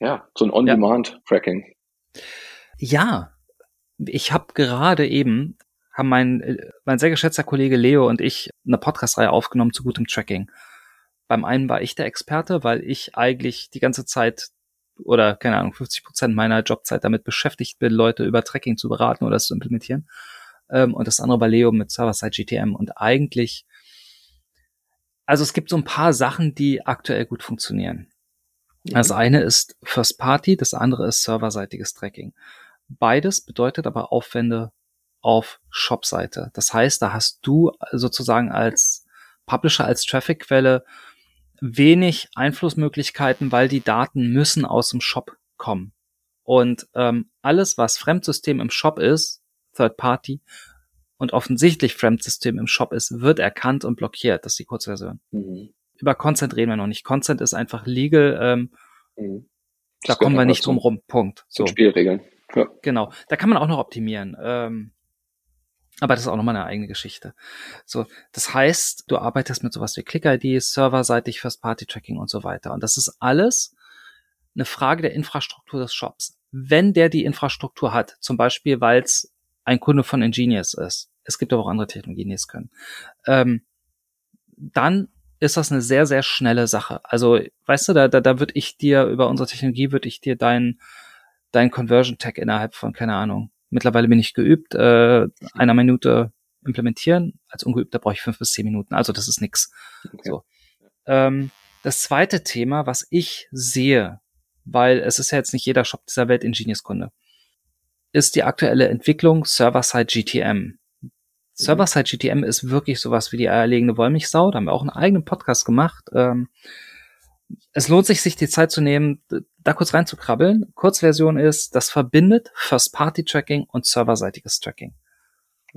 ja, so ein On-Demand-Tracking. Ja, ich habe gerade eben, haben mein, mein sehr geschätzter Kollege Leo und ich eine Podcast-Reihe aufgenommen zu gutem Tracking. Beim einen war ich der Experte, weil ich eigentlich die ganze Zeit oder keine Ahnung, 50 Prozent meiner Jobzeit damit beschäftigt bin, Leute über Tracking zu beraten oder es zu implementieren. Ähm, und das andere bei Leo mit Server-Side GTM. Und eigentlich, also es gibt so ein paar Sachen, die aktuell gut funktionieren. Das eine ist First Party, das andere ist serverseitiges Tracking. Beides bedeutet aber Aufwände auf Shop-Seite. Das heißt, da hast du sozusagen als Publisher, als Traffic-Quelle wenig Einflussmöglichkeiten, weil die Daten müssen aus dem Shop kommen. Und ähm, alles, was Fremdsystem im Shop ist, Third Party, und offensichtlich Fremdsystem im Shop ist, wird erkannt und blockiert. Das ist die Kurzversion. Mhm über Consent reden wir noch nicht. Consent ist einfach legal. Ähm, mhm. Da kommen wir nicht drum rum. Punkt. So. Spielregeln. Ja. Genau. Da kann man auch noch optimieren. Ähm, aber das ist auch nochmal eine eigene Geschichte. So, das heißt, du arbeitest mit sowas wie Click-ID, serverseitig First-Party-Tracking und so weiter. Und das ist alles eine Frage der Infrastruktur des Shops. Wenn der die Infrastruktur hat, zum Beispiel, weil es ein Kunde von Ingenious ist, es gibt aber auch andere Technologien, die es können, ähm, dann ist das eine sehr, sehr schnelle Sache. Also, weißt du, da, da, da würde ich dir, über unsere Technologie würde ich dir dein, dein Conversion Tag innerhalb von, keine Ahnung, mittlerweile bin ich geübt, äh, einer Minute implementieren. Als Ungeübter brauche ich fünf bis zehn Minuten. Also das ist nix. Okay. So. Ähm, das zweite Thema, was ich sehe, weil es ist ja jetzt nicht jeder Shop dieser Welt Ingenious-Kunde, ist die aktuelle Entwicklung Server-Side GTM. Server-Side GTM ist wirklich sowas wie die eierlegende Wollmilchsau. Da haben wir auch einen eigenen Podcast gemacht. Ähm, es lohnt sich, sich die Zeit zu nehmen, da kurz reinzukrabbeln. Kurzversion ist, das verbindet First-Party-Tracking und serverseitiges Tracking.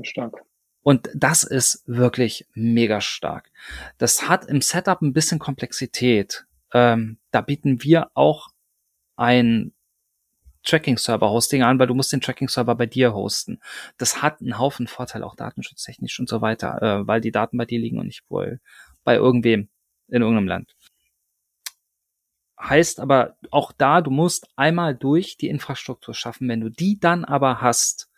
Stark. Und das ist wirklich mega stark. Das hat im Setup ein bisschen Komplexität. Ähm, da bieten wir auch ein Tracking-Server-Hosting an, weil du musst den Tracking-Server bei dir hosten. Das hat einen Haufen Vorteile, auch datenschutztechnisch und so weiter, äh, weil die Daten bei dir liegen und nicht wohl bei irgendwem in irgendeinem Land. Heißt aber auch da, du musst einmal durch die Infrastruktur schaffen. Wenn du die dann aber hast,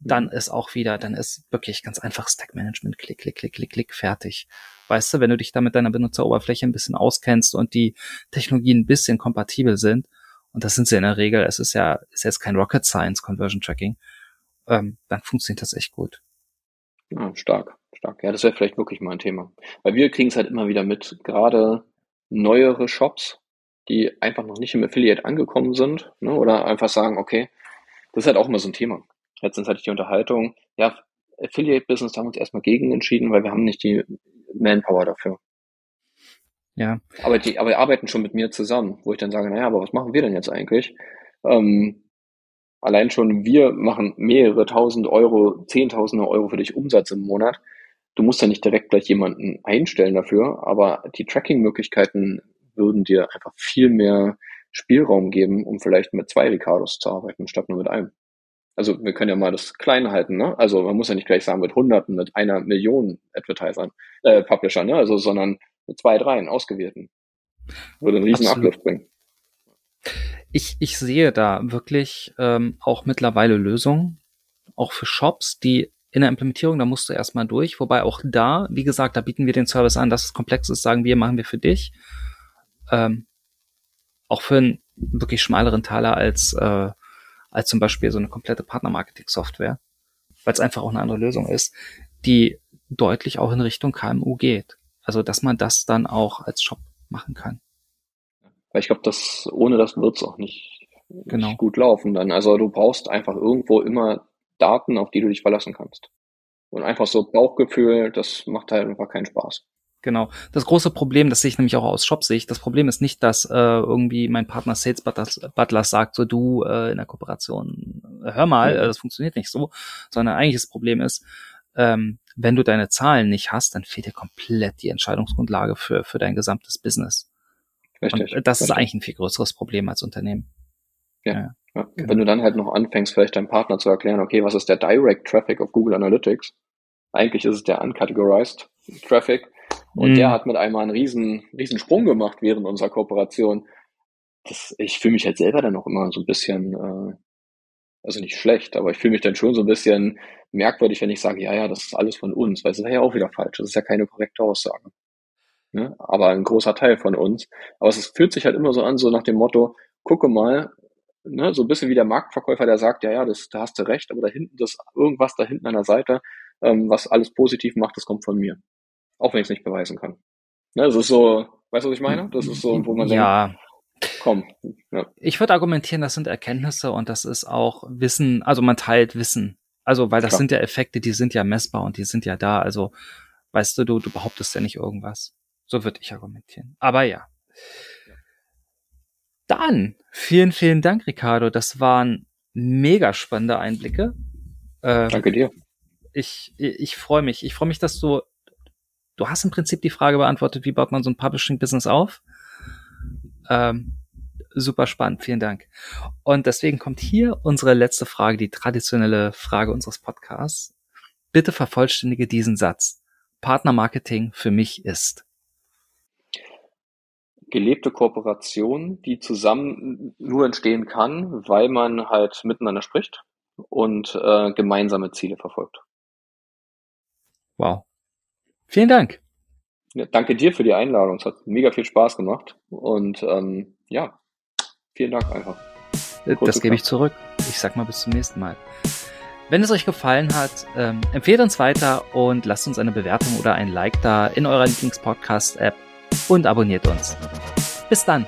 dann ist auch wieder, dann ist wirklich ganz einfach Stack Management, klick, klick, klick, klick, klick, fertig. Weißt du, wenn du dich da mit deiner Benutzeroberfläche ein bisschen auskennst und die Technologien ein bisschen kompatibel sind, und das sind sie in der Regel, es ist ja, ist jetzt kein Rocket Science Conversion Tracking, ähm, dann funktioniert das echt gut. Ja, stark, stark. Ja, das wäre vielleicht wirklich mal ein Thema. Weil wir kriegen es halt immer wieder mit, gerade neuere Shops, die einfach noch nicht im Affiliate angekommen sind, ne, oder einfach sagen, okay, das ist halt auch immer so ein Thema. Letztens hatte ich die Unterhaltung, ja, Affiliate-Business, haben wir uns erstmal gegen entschieden, weil wir haben nicht die Manpower dafür. Ja. Aber die, aber die arbeiten schon mit mir zusammen, wo ich dann sage, naja, aber was machen wir denn jetzt eigentlich? Ähm, allein schon wir machen mehrere tausend Euro, zehntausende Euro für dich Umsatz im Monat. Du musst ja nicht direkt gleich jemanden einstellen dafür, aber die Tracking-Möglichkeiten würden dir einfach viel mehr Spielraum geben, um vielleicht mit zwei Ricardos zu arbeiten, statt nur mit einem. Also wir können ja mal das klein halten, ne? Also man muss ja nicht gleich sagen mit Hunderten, mit einer Million Advertisern, äh, Publisher, ne? Also sondern zwei, dreien ausgewählten. Würde einen riesen Absolut. Uplift bringen. Ich, ich sehe da wirklich ähm, auch mittlerweile Lösungen, auch für Shops, die in der Implementierung, da musst du erstmal durch. Wobei auch da, wie gesagt, da bieten wir den Service an, dass es komplex ist, sagen wir, machen wir für dich. Ähm, auch für einen wirklich schmaleren Taler als, äh, als zum Beispiel so eine komplette Partnermarketing-Software, weil es einfach auch eine andere Lösung ist, die deutlich auch in Richtung KMU geht. Also, dass man das dann auch als Shop machen kann. Weil ich glaube, dass ohne das wird's auch nicht, genau. nicht gut laufen dann. Also du brauchst einfach irgendwo immer Daten, auf die du dich verlassen kannst. Und einfach so Bauchgefühl, das macht halt einfach keinen Spaß. Genau. Das große Problem, das sehe ich nämlich auch aus Shop-Sicht, das Problem ist nicht, dass äh, irgendwie mein Partner Sales Butler sagt, so du äh, in der Kooperation, hör mal, äh, das funktioniert nicht so, sondern eigentlich das Problem ist, ähm, wenn du deine Zahlen nicht hast, dann fehlt dir komplett die Entscheidungsgrundlage für, für dein gesamtes Business. Richtig. Und das richtig. ist eigentlich ein viel größeres Problem als Unternehmen. Ja. ja. ja. Genau. Wenn du dann halt noch anfängst, vielleicht deinem Partner zu erklären, okay, was ist der Direct Traffic auf Google Analytics? Eigentlich ist es der Uncategorized Traffic. Und mhm. der hat mit einmal einen riesen, riesen Sprung gemacht während unserer Kooperation. Das, ich fühle mich halt selber dann auch immer so ein bisschen, äh, also nicht schlecht, aber ich fühle mich dann schon so ein bisschen merkwürdig, wenn ich sage, ja, ja, das ist alles von uns, weil es ist ja auch wieder falsch. Das ist ja keine korrekte Aussage. Ne? Aber ein großer Teil von uns. Aber es fühlt sich halt immer so an, so nach dem Motto, gucke mal, ne, so ein bisschen wie der Marktverkäufer, der sagt, ja, ja, das, da hast du recht, aber da hinten, das, irgendwas da hinten an der Seite, ähm, was alles positiv macht, das kommt von mir. Auch wenn ich es nicht beweisen kann. Ne, das ist so, weißt du, was ich meine? Das ist so, wo man ja. denkt, komm. Ja. Ich würde argumentieren, das sind Erkenntnisse und das ist auch Wissen, also man teilt Wissen. Also, weil das Klar. sind ja Effekte, die sind ja messbar und die sind ja da. Also, weißt du, du, du behauptest ja nicht irgendwas. So würde ich argumentieren. Aber ja. Dann, vielen, vielen Dank, Ricardo. Das waren mega spannende Einblicke. Äh, Danke dir. Ich, ich, ich freue mich. Ich freue mich, dass du du hast im Prinzip die Frage beantwortet, wie baut man so ein Publishing-Business auf? Ähm, super spannend, vielen Dank. Und deswegen kommt hier unsere letzte Frage, die traditionelle Frage unseres Podcasts. Bitte vervollständige diesen Satz. Partnermarketing für mich ist gelebte Kooperation, die zusammen nur entstehen kann, weil man halt miteinander spricht und äh, gemeinsame Ziele verfolgt. Wow. Vielen Dank. Ja, danke dir für die Einladung. Es hat mega viel Spaß gemacht. Und ähm, ja, vielen Dank einfach. Kurz das gebe ich zurück. Ich sag mal bis zum nächsten Mal. Wenn es euch gefallen hat, ähm, empfehlt uns weiter und lasst uns eine Bewertung oder ein Like da in eurer Lieblingspodcast-App und abonniert uns. Bis dann.